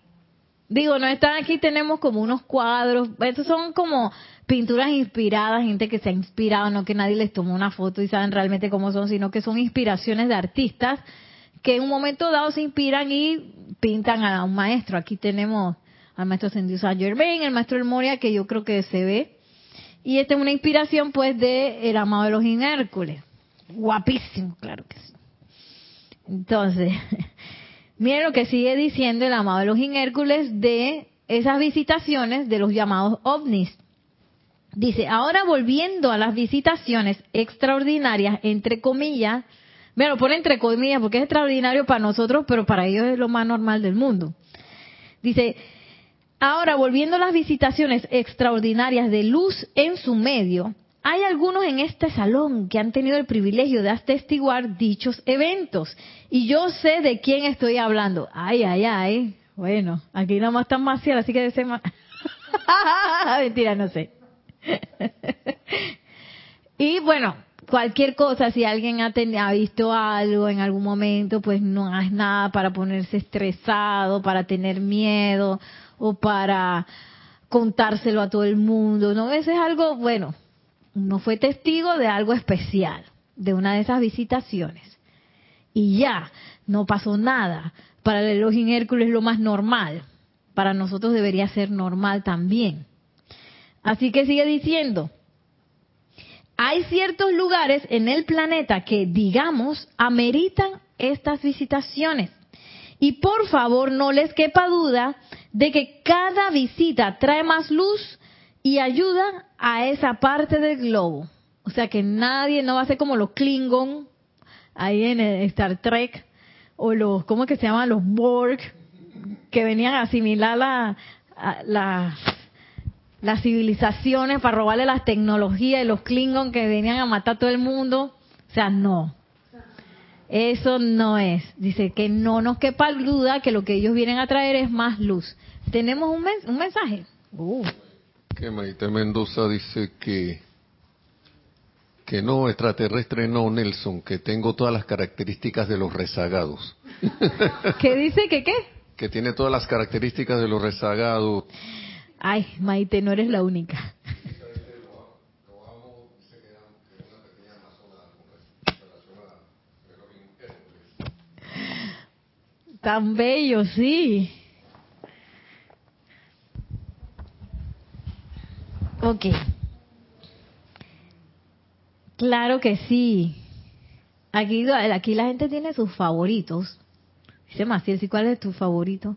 Digo, no están aquí, tenemos como unos cuadros, estos son como pinturas inspiradas, gente que se ha inspirado, no que nadie les tomó una foto y saben realmente cómo son, sino que son inspiraciones de artistas que en un momento dado se inspiran y pintan a un maestro. Aquí tenemos al maestro Sendiu Saint Germain, el maestro El Moria, que yo creo que se ve. Y esta es una inspiración pues de el amado Elohim Hércules. Guapísimo, claro que sí. Entonces, Miren lo que sigue diciendo el amado Elohim Hércules de esas visitaciones de los llamados ovnis. Dice, ahora volviendo a las visitaciones extraordinarias, entre comillas, me lo pone entre comillas porque es extraordinario para nosotros, pero para ellos es lo más normal del mundo. Dice, ahora volviendo a las visitaciones extraordinarias de luz en su medio, hay algunos en este salón que han tenido el privilegio de atestiguar dichos eventos. Y yo sé de quién estoy hablando. Ay, ay, ay. Bueno, aquí nada más están Maciel, así que debe ser más... Mentira, no sé. y bueno, cualquier cosa, si alguien ha, visto algo en algún momento, pues no es nada para ponerse estresado, para tener miedo o para contárselo a todo el mundo. No, eso es algo, bueno, uno fue testigo de algo especial, de una de esas visitaciones. Y ya, no pasó nada. Para el Elohim Hércules es lo más normal. Para nosotros debería ser normal también. Así que sigue diciendo, hay ciertos lugares en el planeta que, digamos, ameritan estas visitaciones. Y por favor, no les quepa duda de que cada visita trae más luz y ayuda a esa parte del globo. O sea que nadie no va a ser como los Klingon ahí en Star Trek o los, ¿cómo que se llaman? Los Borg que venían a asimilar la, a- la- las civilizaciones para robarle las tecnologías y los Klingon que venían a matar a todo el mundo. O sea, no. Eso no es. Dice que no nos quepa duda que lo que ellos vienen a traer es más luz. ¿Tenemos un, un mensaje? Uh. Que Maite Mendoza dice que que no, extraterrestre no, Nelson, que tengo todas las características de los rezagados. ¿Qué dice que qué? Que tiene todas las características de los rezagados. Ay, Maite, no eres la única. Tan bello, sí. Ok. Claro que sí. Aquí, aquí la gente tiene sus favoritos. Dice Maciel, ¿sí cuál es tu favorito?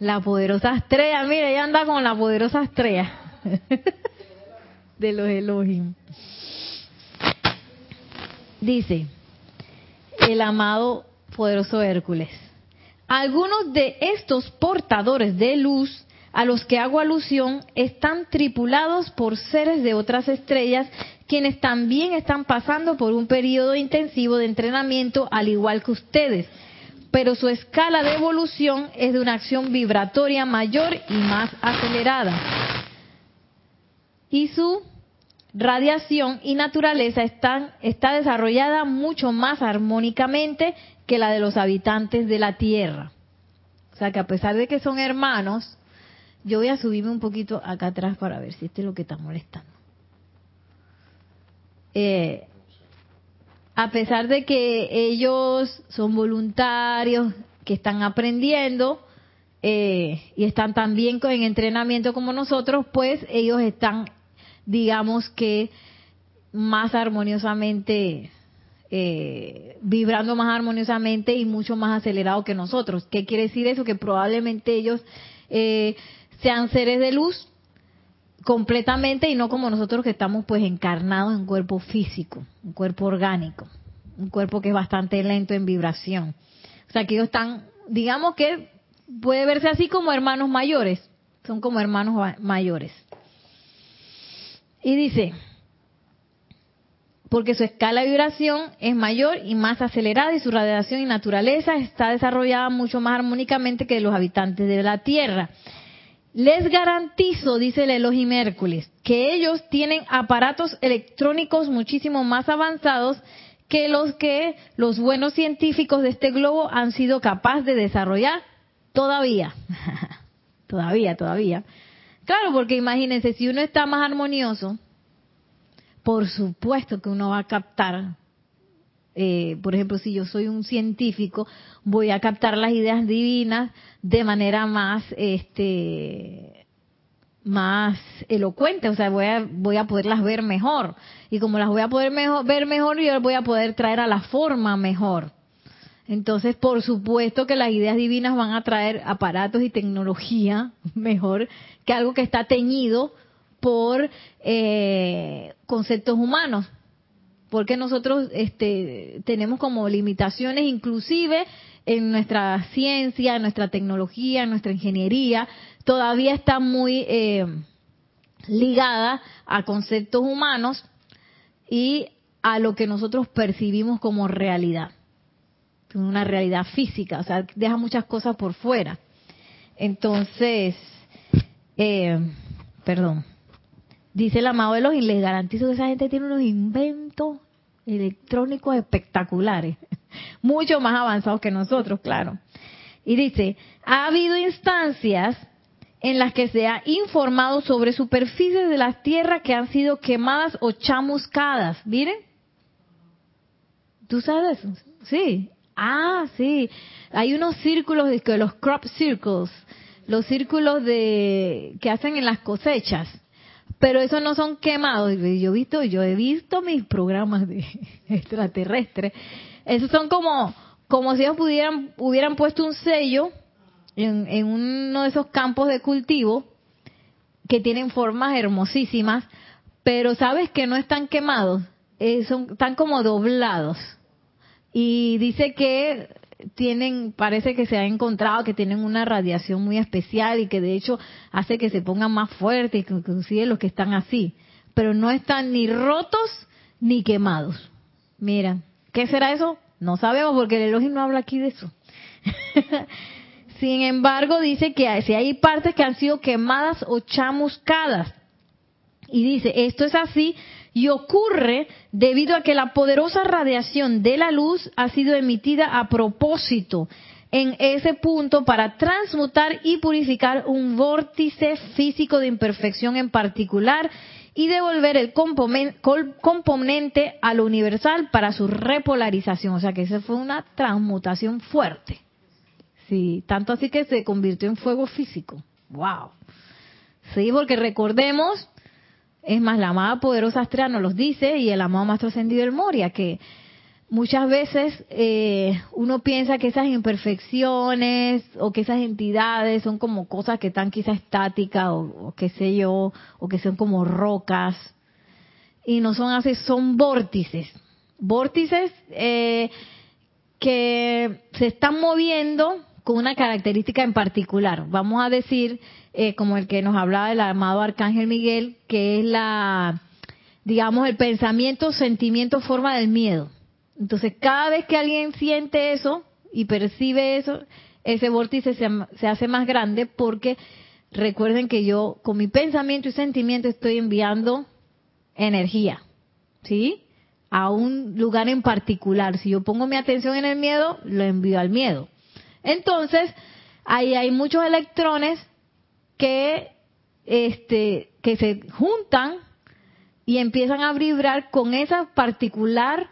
La poderosa estrella, mira, ella anda con la poderosa estrella de los Elohim. Dice el amado poderoso Hércules. Algunos de estos portadores de luz a los que hago alusión están tripulados por seres de otras estrellas quienes también están pasando por un periodo intensivo de entrenamiento al igual que ustedes pero su escala de evolución es de una acción vibratoria mayor y más acelerada. Y su radiación y naturaleza están, está desarrollada mucho más armónicamente que la de los habitantes de la Tierra. O sea que a pesar de que son hermanos, yo voy a subirme un poquito acá atrás para ver si este es lo que está molestando. Eh, a pesar de que ellos son voluntarios, que están aprendiendo eh, y están también en entrenamiento como nosotros, pues ellos están, digamos que, más armoniosamente, eh, vibrando más armoniosamente y mucho más acelerado que nosotros. ¿Qué quiere decir eso? Que probablemente ellos eh, sean seres de luz completamente y no como nosotros que estamos pues encarnados en un cuerpo físico, un cuerpo orgánico, un cuerpo que es bastante lento en vibración. O sea que ellos están, digamos que puede verse así como hermanos mayores, son como hermanos mayores. Y dice, porque su escala de vibración es mayor y más acelerada y su radiación y naturaleza está desarrollada mucho más armónicamente que los habitantes de la Tierra. Les garantizo, dice el Elohim Hércules, que ellos tienen aparatos electrónicos muchísimo más avanzados que los que los buenos científicos de este globo han sido capaces de desarrollar todavía. todavía, todavía. Claro, porque imagínense, si uno está más armonioso, por supuesto que uno va a captar, eh, por ejemplo, si yo soy un científico, voy a captar las ideas divinas de manera más, este, más elocuente, o sea, voy a, voy a poderlas ver mejor. Y como las voy a poder mejor, ver mejor, yo las voy a poder traer a la forma mejor. Entonces, por supuesto que las ideas divinas van a traer aparatos y tecnología mejor que algo que está teñido por eh, conceptos humanos, porque nosotros este, tenemos como limitaciones inclusive en nuestra ciencia, en nuestra tecnología, en nuestra ingeniería, todavía está muy eh, ligada a conceptos humanos y a lo que nosotros percibimos como realidad, una realidad física, o sea, deja muchas cosas por fuera. Entonces, eh, perdón. Dice el amado de los y les garantizo que esa gente tiene unos inventos electrónicos espectaculares, mucho más avanzados que nosotros, claro. Y dice, ha habido instancias en las que se ha informado sobre superficies de las tierras que han sido quemadas o chamuscadas. Miren. ¿Tú sabes? Sí. Ah, sí. Hay unos círculos, los crop circles, los círculos de que hacen en las cosechas pero esos no son quemados. Yo he visto, yo he visto mis programas de extraterrestres. Esos son como, como si ellos pudieran, hubieran puesto un sello en, uno de esos campos de cultivo que tienen formas hermosísimas, pero sabes que no están quemados, eh, son, están como doblados. Y dice que tienen, parece que se ha encontrado que tienen una radiación muy especial y que de hecho hace que se pongan más fuertes, inclusive los que están así, pero no están ni rotos ni quemados. Mira, ¿qué será eso? No sabemos porque el elogio no habla aquí de eso. Sin embargo, dice que si hay partes que han sido quemadas o chamuscadas. Y dice, esto es así y ocurre debido a que la poderosa radiación de la luz ha sido emitida a propósito en ese punto para transmutar y purificar un vórtice físico de imperfección en particular y devolver el componente a lo universal para su repolarización. O sea que esa fue una transmutación fuerte. Sí, tanto así que se convirtió en fuego físico. ¡Wow! Sí, porque recordemos es más, la amada poderosa Astrea nos los dice y el amado Maestro Ascendido del Moria, que muchas veces eh, uno piensa que esas imperfecciones o que esas entidades son como cosas que están quizás estáticas o, qué sé yo, o que son como rocas. Y no son así, son vórtices. Vórtices eh, que se están moviendo con una característica en particular. Vamos a decir eh, como el que nos hablaba del amado Arcángel Miguel, que es la, digamos, el pensamiento, sentimiento, forma del miedo. Entonces, cada vez que alguien siente eso y percibe eso, ese vórtice se, se hace más grande porque recuerden que yo con mi pensamiento y sentimiento estoy enviando energía, ¿sí? A un lugar en particular. Si yo pongo mi atención en el miedo, lo envío al miedo. Entonces, ahí hay muchos electrones que, este, que se juntan y empiezan a vibrar con esa particular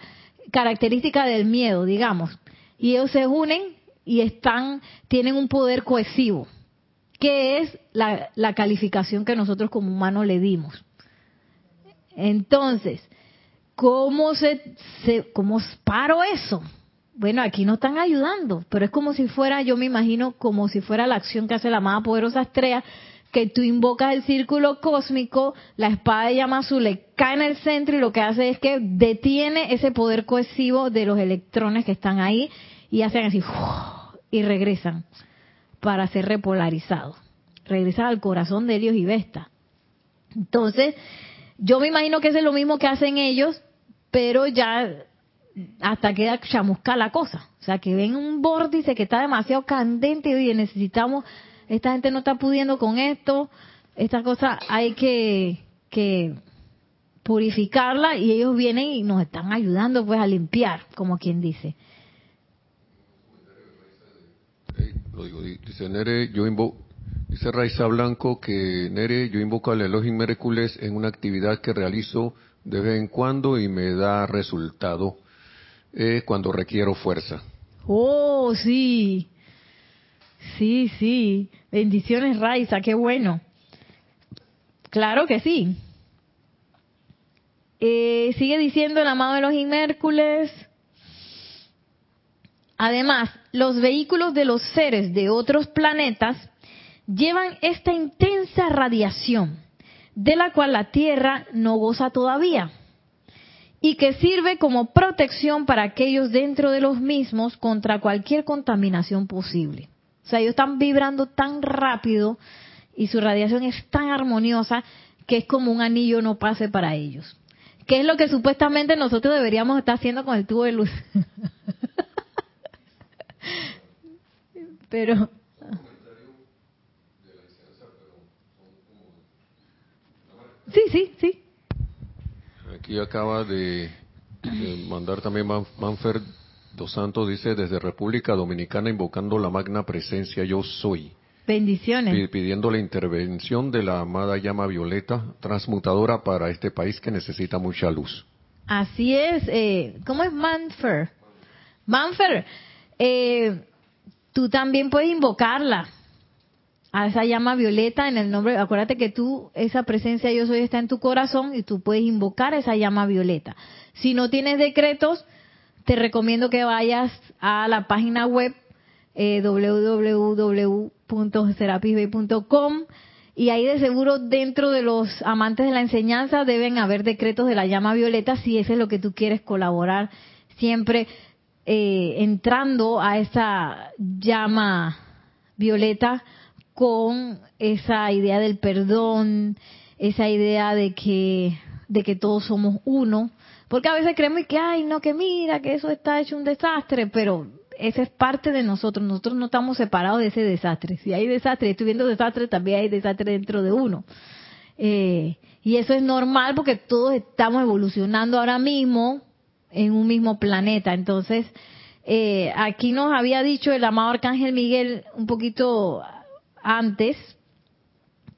característica del miedo, digamos. Y ellos se unen y están, tienen un poder cohesivo, que es la, la calificación que nosotros como humanos le dimos. Entonces, ¿cómo se, se cómo paro eso? Bueno, aquí no están ayudando, pero es como si fuera, yo me imagino, como si fuera la acción que hace la más poderosa estrella, que tú invocas el círculo cósmico, la espada de llama azul le cae en el centro y lo que hace es que detiene ese poder cohesivo de los electrones que están ahí y hacen así y regresan. para ser repolarizado, regresar al corazón de Dios y Vesta. Entonces, yo me imagino que es lo mismo que hacen ellos, pero ya hasta queda chamusca la cosa. O sea, que ven un vórtice que está demasiado candente y necesitamos, esta gente no está pudiendo con esto, esta cosa hay que, que purificarla y ellos vienen y nos están ayudando pues a limpiar, como quien dice. lo digo, dice Nere, yo dice Raiza Blanco que Nere, yo invoco al Elohim Hércules en una actividad que realizo de vez en cuando y me da resultado eh, cuando requiero fuerza. Oh, sí. Sí, sí. Bendiciones, Raiza, qué bueno. Claro que sí. Eh, sigue diciendo el amado Elohim Hércules. Además, los vehículos de los seres de otros planetas llevan esta intensa radiación, de la cual la Tierra no goza todavía, y que sirve como protección para aquellos dentro de los mismos contra cualquier contaminación posible. O sea, ellos están vibrando tan rápido y su radiación es tan armoniosa que es como un anillo no pase para ellos. ¿Qué es lo que supuestamente nosotros deberíamos estar haciendo con el tubo de luz? Pero Sí, sí, sí. Aquí acaba de, mandar también Manfred Dos Santos, dice desde República Dominicana invocando la magna presencia yo soy. Bendiciones. Pidiendo la intervención de la amada llama violeta transmutadora para este país que necesita mucha luz. Así es. Eh, ¿Cómo es Manfred? Manfred, eh, tú también puedes invocarla a esa llama violeta en el nombre, acuérdate que tú, esa presencia yo soy está en tu corazón y tú puedes invocar esa llama violeta. Si no tienes decretos, te recomiendo que vayas a la página web eh, www.serapisbay.com y ahí de seguro dentro de los amantes de la enseñanza deben haber decretos de la llama violeta si ese es lo que tú quieres colaborar siempre eh, entrando a esa llama violeta con esa idea del perdón, esa idea de que, de que todos somos uno, porque a veces creemos que, ay, no, que mira, que eso está hecho un desastre, pero esa es parte de nosotros, nosotros no estamos separados de ese desastre. Si hay desastre, estoy viendo desastre, también hay desastre dentro de uno. Eh, y eso es normal porque todos estamos evolucionando ahora mismo en un mismo planeta. Entonces, eh, aquí nos había dicho el amado Arcángel Miguel un poquito antes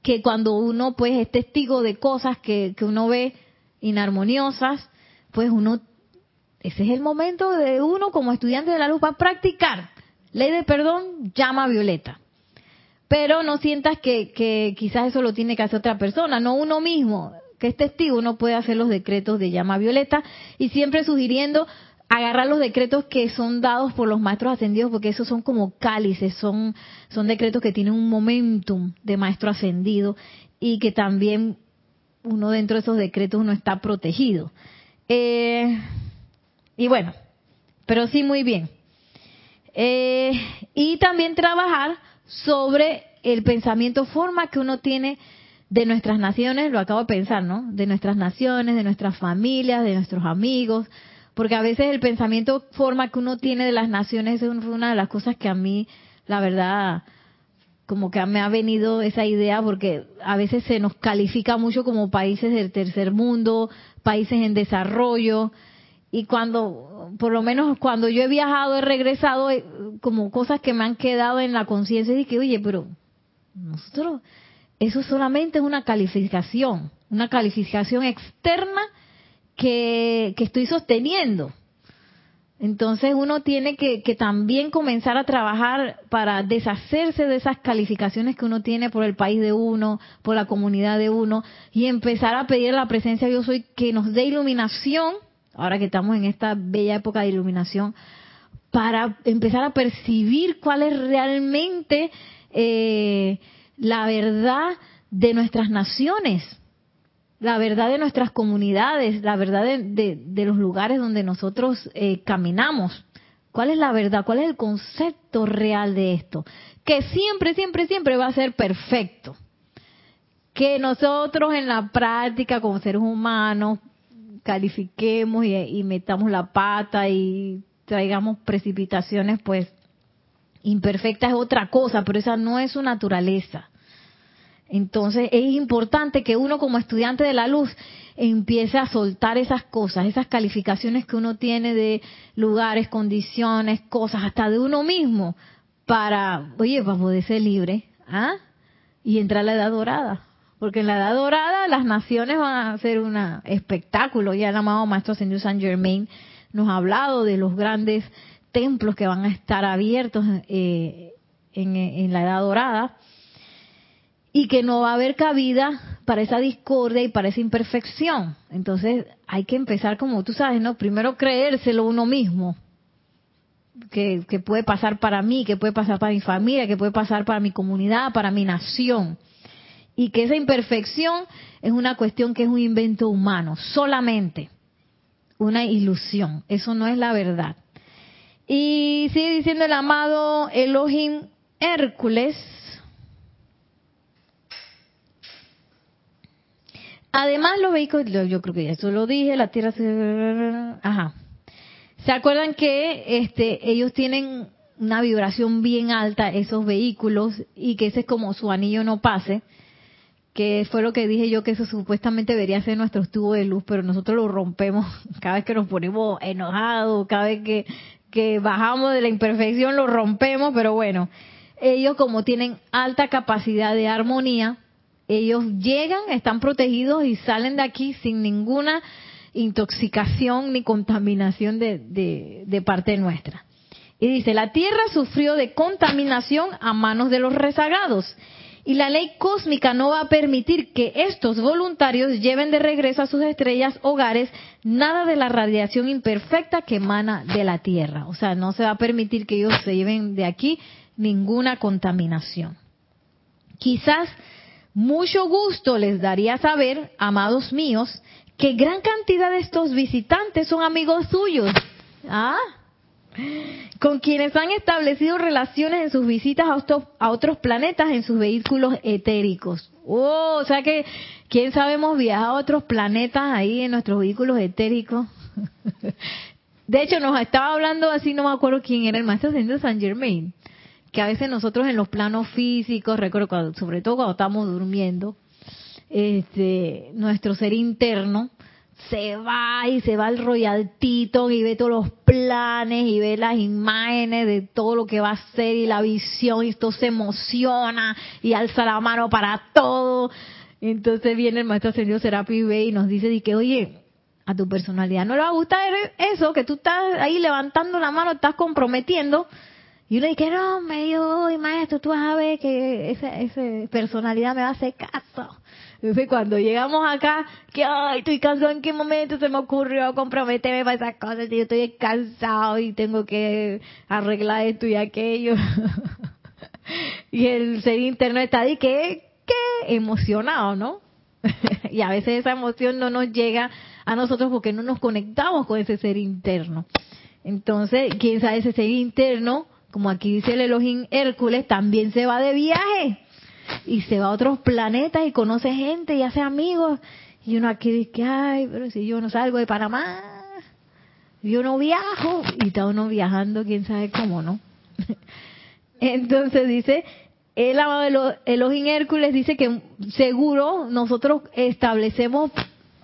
que cuando uno pues es testigo de cosas que, que uno ve inarmoniosas, pues uno, ese es el momento de uno como estudiante de la luz para practicar. Ley de perdón, llama violeta. Pero no sientas que, que quizás eso lo tiene que hacer otra persona, no uno mismo, que es testigo, uno puede hacer los decretos de llama violeta y siempre sugiriendo agarrar los decretos que son dados por los maestros ascendidos, porque esos son como cálices, son, son decretos que tienen un momentum de maestro ascendido y que también uno dentro de esos decretos no está protegido. Eh, y bueno, pero sí muy bien. Eh, y también trabajar sobre el pensamiento forma que uno tiene de nuestras naciones, lo acabo de pensar, ¿no? De nuestras naciones, de nuestras familias, de nuestros amigos, porque a veces el pensamiento forma que uno tiene de las naciones es una de las cosas que a mí, la verdad, como que me ha venido esa idea, porque a veces se nos califica mucho como países del tercer mundo, países en desarrollo, y cuando, por lo menos cuando yo he viajado, he regresado, eh, como cosas que me han quedado en la conciencia, y que, oye, pero nosotros, eso solamente es una calificación, una calificación externa que, estoy sosteniendo. Entonces uno tiene que, también comenzar a trabajar para deshacerse de esas calificaciones que uno tiene por el país de uno, por la comunidad de uno, y empezar a pedir la presencia de Yo Soy que nos dé iluminación, ahora que estamos en esta bella época de iluminación, para empezar a percibir cuál es realmente eh, la verdad de nuestras naciones la verdad de nuestras comunidades, la verdad de, los lugares donde nosotros eh, caminamos, ¿Cuál es la verdad? ¿Cuál es el concepto real de esto? Que siempre, siempre, siempre va a ser perfecto. Que nosotros en la práctica como seres humanos califiquemos y, y metamos la pata y traigamos precipitaciones, pues imperfecta es otra cosa, pero esa no es su naturaleza. Entonces es importante que uno como estudiante de la luz empiece a soltar esas cosas, esas calificaciones que uno tiene de lugares, condiciones, cosas, hasta de uno mismo, para, oye, para poder ser libre, ¿ah? Y entrar a la edad dorada. Porque en la edad dorada las naciones van a ser un espectáculo. Ya el amado Maestro Señor Saint Germain nos ha hablado de los grandes templos que van a estar abiertos eh, en la edad dorada y que no va a haber cabida para esa discordia y para esa imperfección. Entonces hay que empezar como tú sabes, ¿no? Primero creérselo uno mismo, que, que, puede pasar para mí, que puede pasar para mi familia, que puede pasar para mi comunidad, para mi nación. Y que esa imperfección es una cuestión que es un invento humano, solamente una ilusión. Eso no es la verdad. Y sigue diciendo el amado Elohim Hércules, Además, los vehículos, yo creo que ya eso lo dije, la Tierra se... Ajá. ¿Se acuerdan que este, ellos tienen una vibración bien alta, esos vehículos, y que ese es como su anillo no pase? Que fue lo que dije yo, que eso supuestamente debería ser nuestro tubo de luz, pero nosotros lo rompemos cada vez que nos ponemos enojados, cada vez que, que bajamos de la imperfección, lo rompemos, pero bueno, ellos como tienen alta capacidad de armonía, ellos llegan, están protegidos y salen de aquí sin ninguna intoxicación ni contaminación de, de, parte nuestra. Y dice, la Tierra sufrió de contaminación a manos de los rezagados. Y la ley cósmica no va a permitir que estos voluntarios lleven de regreso a sus estrellas hogares nada de la radiación imperfecta que emana de la Tierra. O sea, no se va a permitir que ellos se lleven de aquí ninguna contaminación. Quizás mucho gusto les daría saber, amados míos, que gran cantidad de estos visitantes son amigos suyos. ¿Ah? Con quienes han establecido relaciones en sus visitas a otros, planetas en sus vehículos etéricos. Oh, o sea que, ¿quién sabe hemos viajado a otros planetas ahí en nuestros vehículos etéricos? De hecho, nos estaba hablando así, no me acuerdo quién era el maestro de San Germain, que a veces nosotros en los planos físicos, recuerdo sobre todo cuando estamos durmiendo, este, nuestro ser interno se va y se va al royaltito y ve todos los planes y ve las imágenes de todo lo que va a ser y la visión y esto se emociona y alza la mano para todo. Entonces viene el maestro señor Serapi B y nos dice que oye, a tu personalidad no le va a gustar eso, que tú estás ahí levantando la mano, estás comprometiendo y uno dice, no, me dijo, maestro, tú vas a ver que esa, esa personalidad me va a hacer caso. Entonces cuando llegamos acá, que ay, estoy cansado, ¿en qué momento se me ocurrió comprometerme para esas cosas? Yo estoy cansado y tengo que arreglar esto y aquello. y el ser interno está ahí, que, qué emocionado, ¿no? y a veces esa emoción no nos llega a nosotros porque no nos conectamos con ese ser interno. Entonces, quién sabe ese ser interno como aquí dice el Elohim Hércules, también se va de viaje y se va a otros planetas y conoce gente y hace amigos. Y uno aquí dice, ay, pero si yo no salgo de Panamá, yo no viajo. Y está uno viajando, quién sabe cómo, ¿no? Entonces dice, el Elohim Hércules dice que seguro nosotros establecemos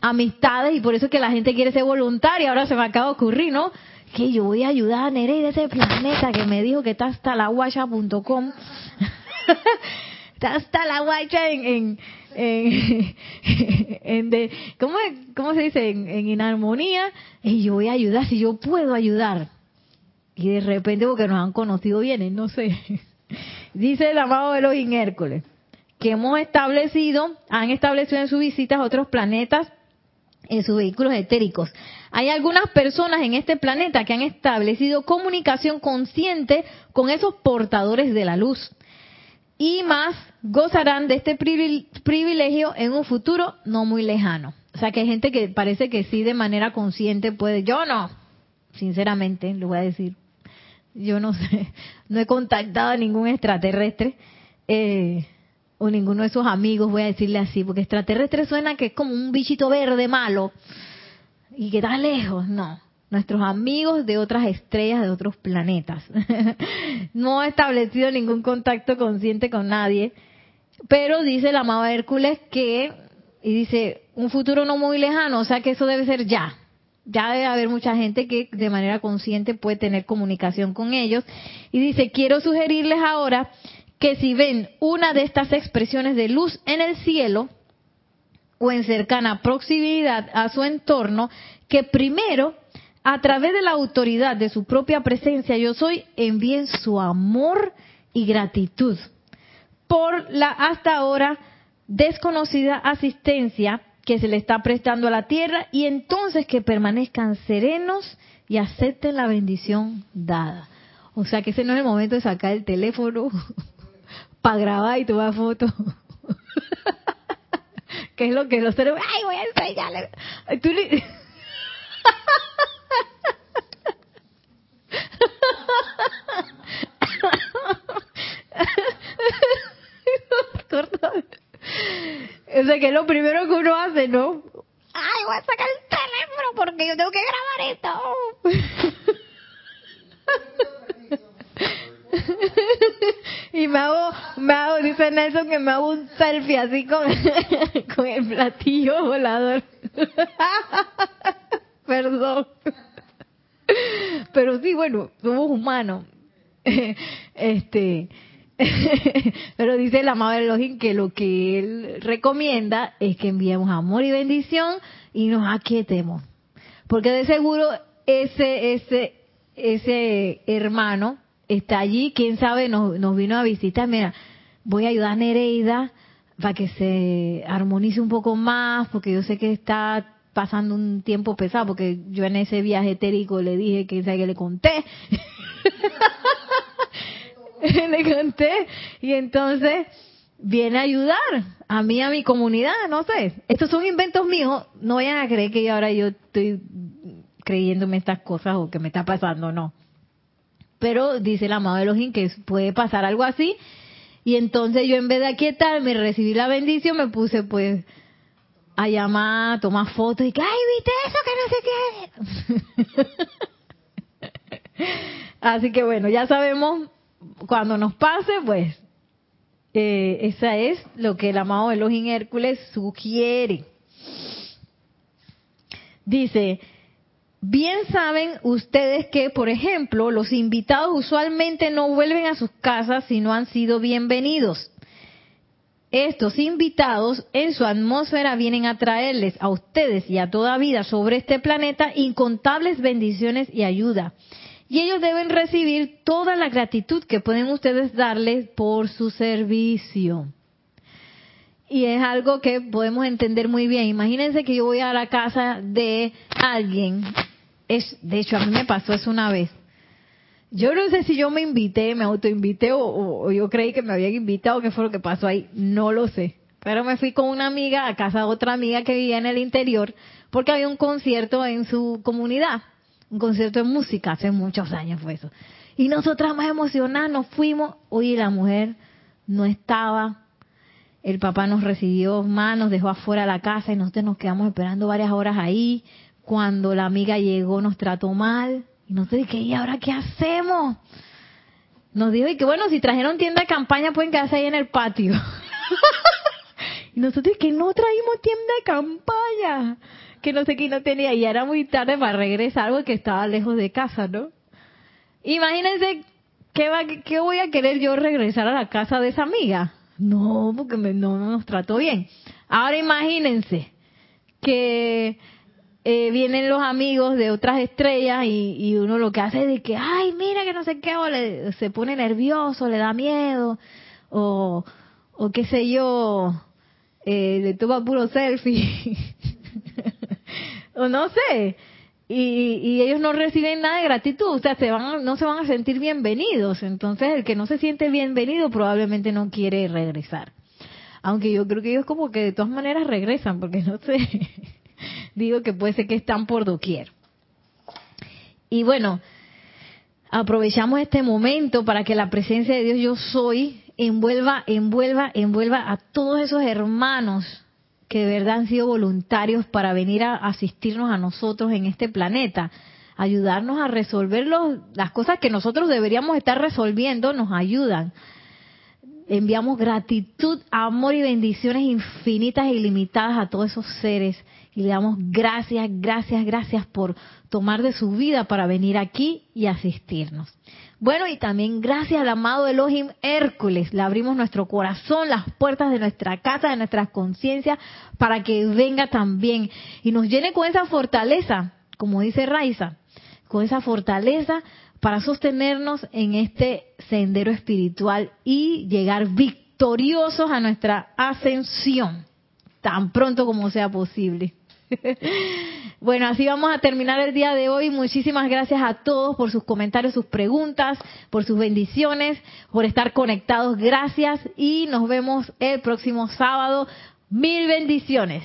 amistades y por eso es que la gente quiere ser voluntaria. Ahora se me acaba de ocurrir, ¿no? Que yo voy a ayudar a Nereida, ese planeta que me dijo que está hasta la guacha.com. está hasta la guacha en, en, de, ¿cómo, ¿cómo, se dice? En, en inarmonía. Y yo voy a ayudar si yo puedo ayudar. Y de repente, porque nos han conocido bien, no sé. Dice el amado Elohim Hércules, que hemos establecido, han establecido en sus visitas otros planetas en sus vehículos etéricos. Hay algunas personas en este planeta que han establecido comunicación consciente con esos portadores de la luz. Y más gozarán de este privilegio en un futuro no muy lejano. O sea que hay gente que parece que sí de manera consciente puede. Yo no, sinceramente, le voy a decir. yo no sé, no he contactado a ningún extraterrestre eh, o ninguno de esos amigos, voy a decirle así, porque extraterrestre suena que es como un bichito verde malo y que está lejos, no. Nuestros amigos de otras estrellas, de otros planetas. no he establecido ningún contacto consciente con nadie, pero dice la amado Hércules que, y dice, un futuro no muy lejano, o sea que eso debe ser ya, ya debe haber mucha gente que de manera consciente puede tener comunicación con ellos. Y dice, quiero sugerirles ahora que si ven una de estas expresiones de luz en el cielo o en cercana proximidad a su entorno, que primero, a través de la autoridad de su propia presencia, yo soy, envíen su amor y gratitud por la hasta ahora desconocida asistencia que se le está prestando a la tierra y entonces que permanezcan serenos y acepten la bendición dada. O sea que ese no es el momento de sacar el teléfono para grabar y tomar fotos. ¿Qué es lo que los cerebros... ¡Ay, voy a enseñarle! Tú O sea, que es lo primero que uno hace, ¿no? Ay, voy a sacar el teléfono porque yo tengo que grabar esto. y me hago, me hago, dice Nelson que me hago un selfie así con, con el platillo volador. Perdón. Pero sí, bueno, somos humanos. Este, Pero dice el amado Elohim que lo que él recomienda es que enviemos amor y bendición y nos aquietemos. Porque de seguro ese, ese, ese hermano está allí, quién sabe, nos, nos vino a visitar. Mira, voy a ayudar a Nereida para que se armonice un poco más, porque yo sé que está pasando un tiempo pesado, porque yo en ese viaje etérico le dije que, que le conté. le conté y entonces viene a ayudar a mí, a mi comunidad, no sé. Estos son inventos míos, no vayan a creer que ahora yo estoy creyéndome estas cosas o que me está pasando, no. Pero dice el amado Elohim que puede pasar algo así y entonces yo en vez de aquietarme y recibir la bendición me puse pues a llamar, a tomar fotos y que, ay, viste eso, que no sé qué. Así que bueno, ya sabemos cuando nos pase, pues, eh, esa es lo que el amado Elohim Hércules sugiere. Dice, bien saben ustedes que, por ejemplo, los invitados usualmente no vuelven a sus casas si no han sido bienvenidos. Estos invitados en su atmósfera vienen a traerles a ustedes y a toda vida sobre este planeta incontables bendiciones y ayuda y ellos deben recibir toda la gratitud que pueden ustedes darles por su servicio. Y es algo que podemos entender muy bien. Imagínense que yo voy a la casa de alguien. Es, de hecho, a mí me pasó eso una vez. Yo no sé si yo me invité, me autoinvité o, o, yo creí que me habían invitado, qué fue lo que pasó ahí. No lo sé. Pero me fui con una amiga a casa de otra amiga que vivía en el interior porque había un concierto en su comunidad un concierto de música, hace muchos años fue eso. Y nosotras más emocionadas nos fuimos, oye, la mujer no estaba, el papá nos recibió más, nos dejó afuera la casa y nosotros nos quedamos esperando varias horas ahí. Cuando la amiga llegó nos trató mal y nosotros dije, ¿y ahora qué hacemos? Nos dijo, y que bueno, si trajeron tienda de campaña pueden quedarse ahí en el patio. y nosotros que no traímos tienda de campaña que no sé qué no tenía y era muy tarde para regresar porque estaba lejos de casa, ¿no? Imagínense qué, va, qué voy a querer yo regresar a la casa de esa amiga. No, porque no nos trató bien. Ahora imagínense que eh, vienen los amigos de otras estrellas y, uno lo que hace es que, ay, mira que no sé qué, o le, se pone nervioso, le da miedo, o, o qué sé yo, eh, le toma puro selfie. o no sé, y, ellos no reciben nada de gratitud, o sea, se van, no se van a sentir bienvenidos. Entonces, el que no se siente bienvenido probablemente no quiere regresar. Aunque yo creo que ellos como que de todas maneras regresan, porque no sé, digo que puede ser que están por doquier. Y bueno, aprovechamos este momento para que la presencia de Dios yo soy envuelva, envuelva, envuelva a todos esos hermanos que de verdad han sido voluntarios para venir a asistirnos a nosotros en este planeta, ayudarnos a resolver las cosas que nosotros deberíamos estar resolviendo, nos ayudan. Enviamos gratitud, amor y bendiciones infinitas e ilimitadas a todos esos seres y le damos gracias, gracias, gracias por tomar de su vida para venir aquí y asistirnos. Bueno, y también gracias al amado Elohim Hércules, le abrimos nuestro corazón, las puertas de nuestra casa, de nuestras conciencias, para que venga también y nos llene con esa fortaleza, como dice Raiza, con esa fortaleza para sostenernos en este sendero espiritual y llegar victoriosos a nuestra ascensión, tan pronto como sea posible. Bueno, así vamos a terminar el día de hoy. Muchísimas gracias a todos por sus comentarios, sus preguntas, por sus bendiciones, por estar conectados. Gracias y nos vemos el próximo sábado. Mil bendiciones.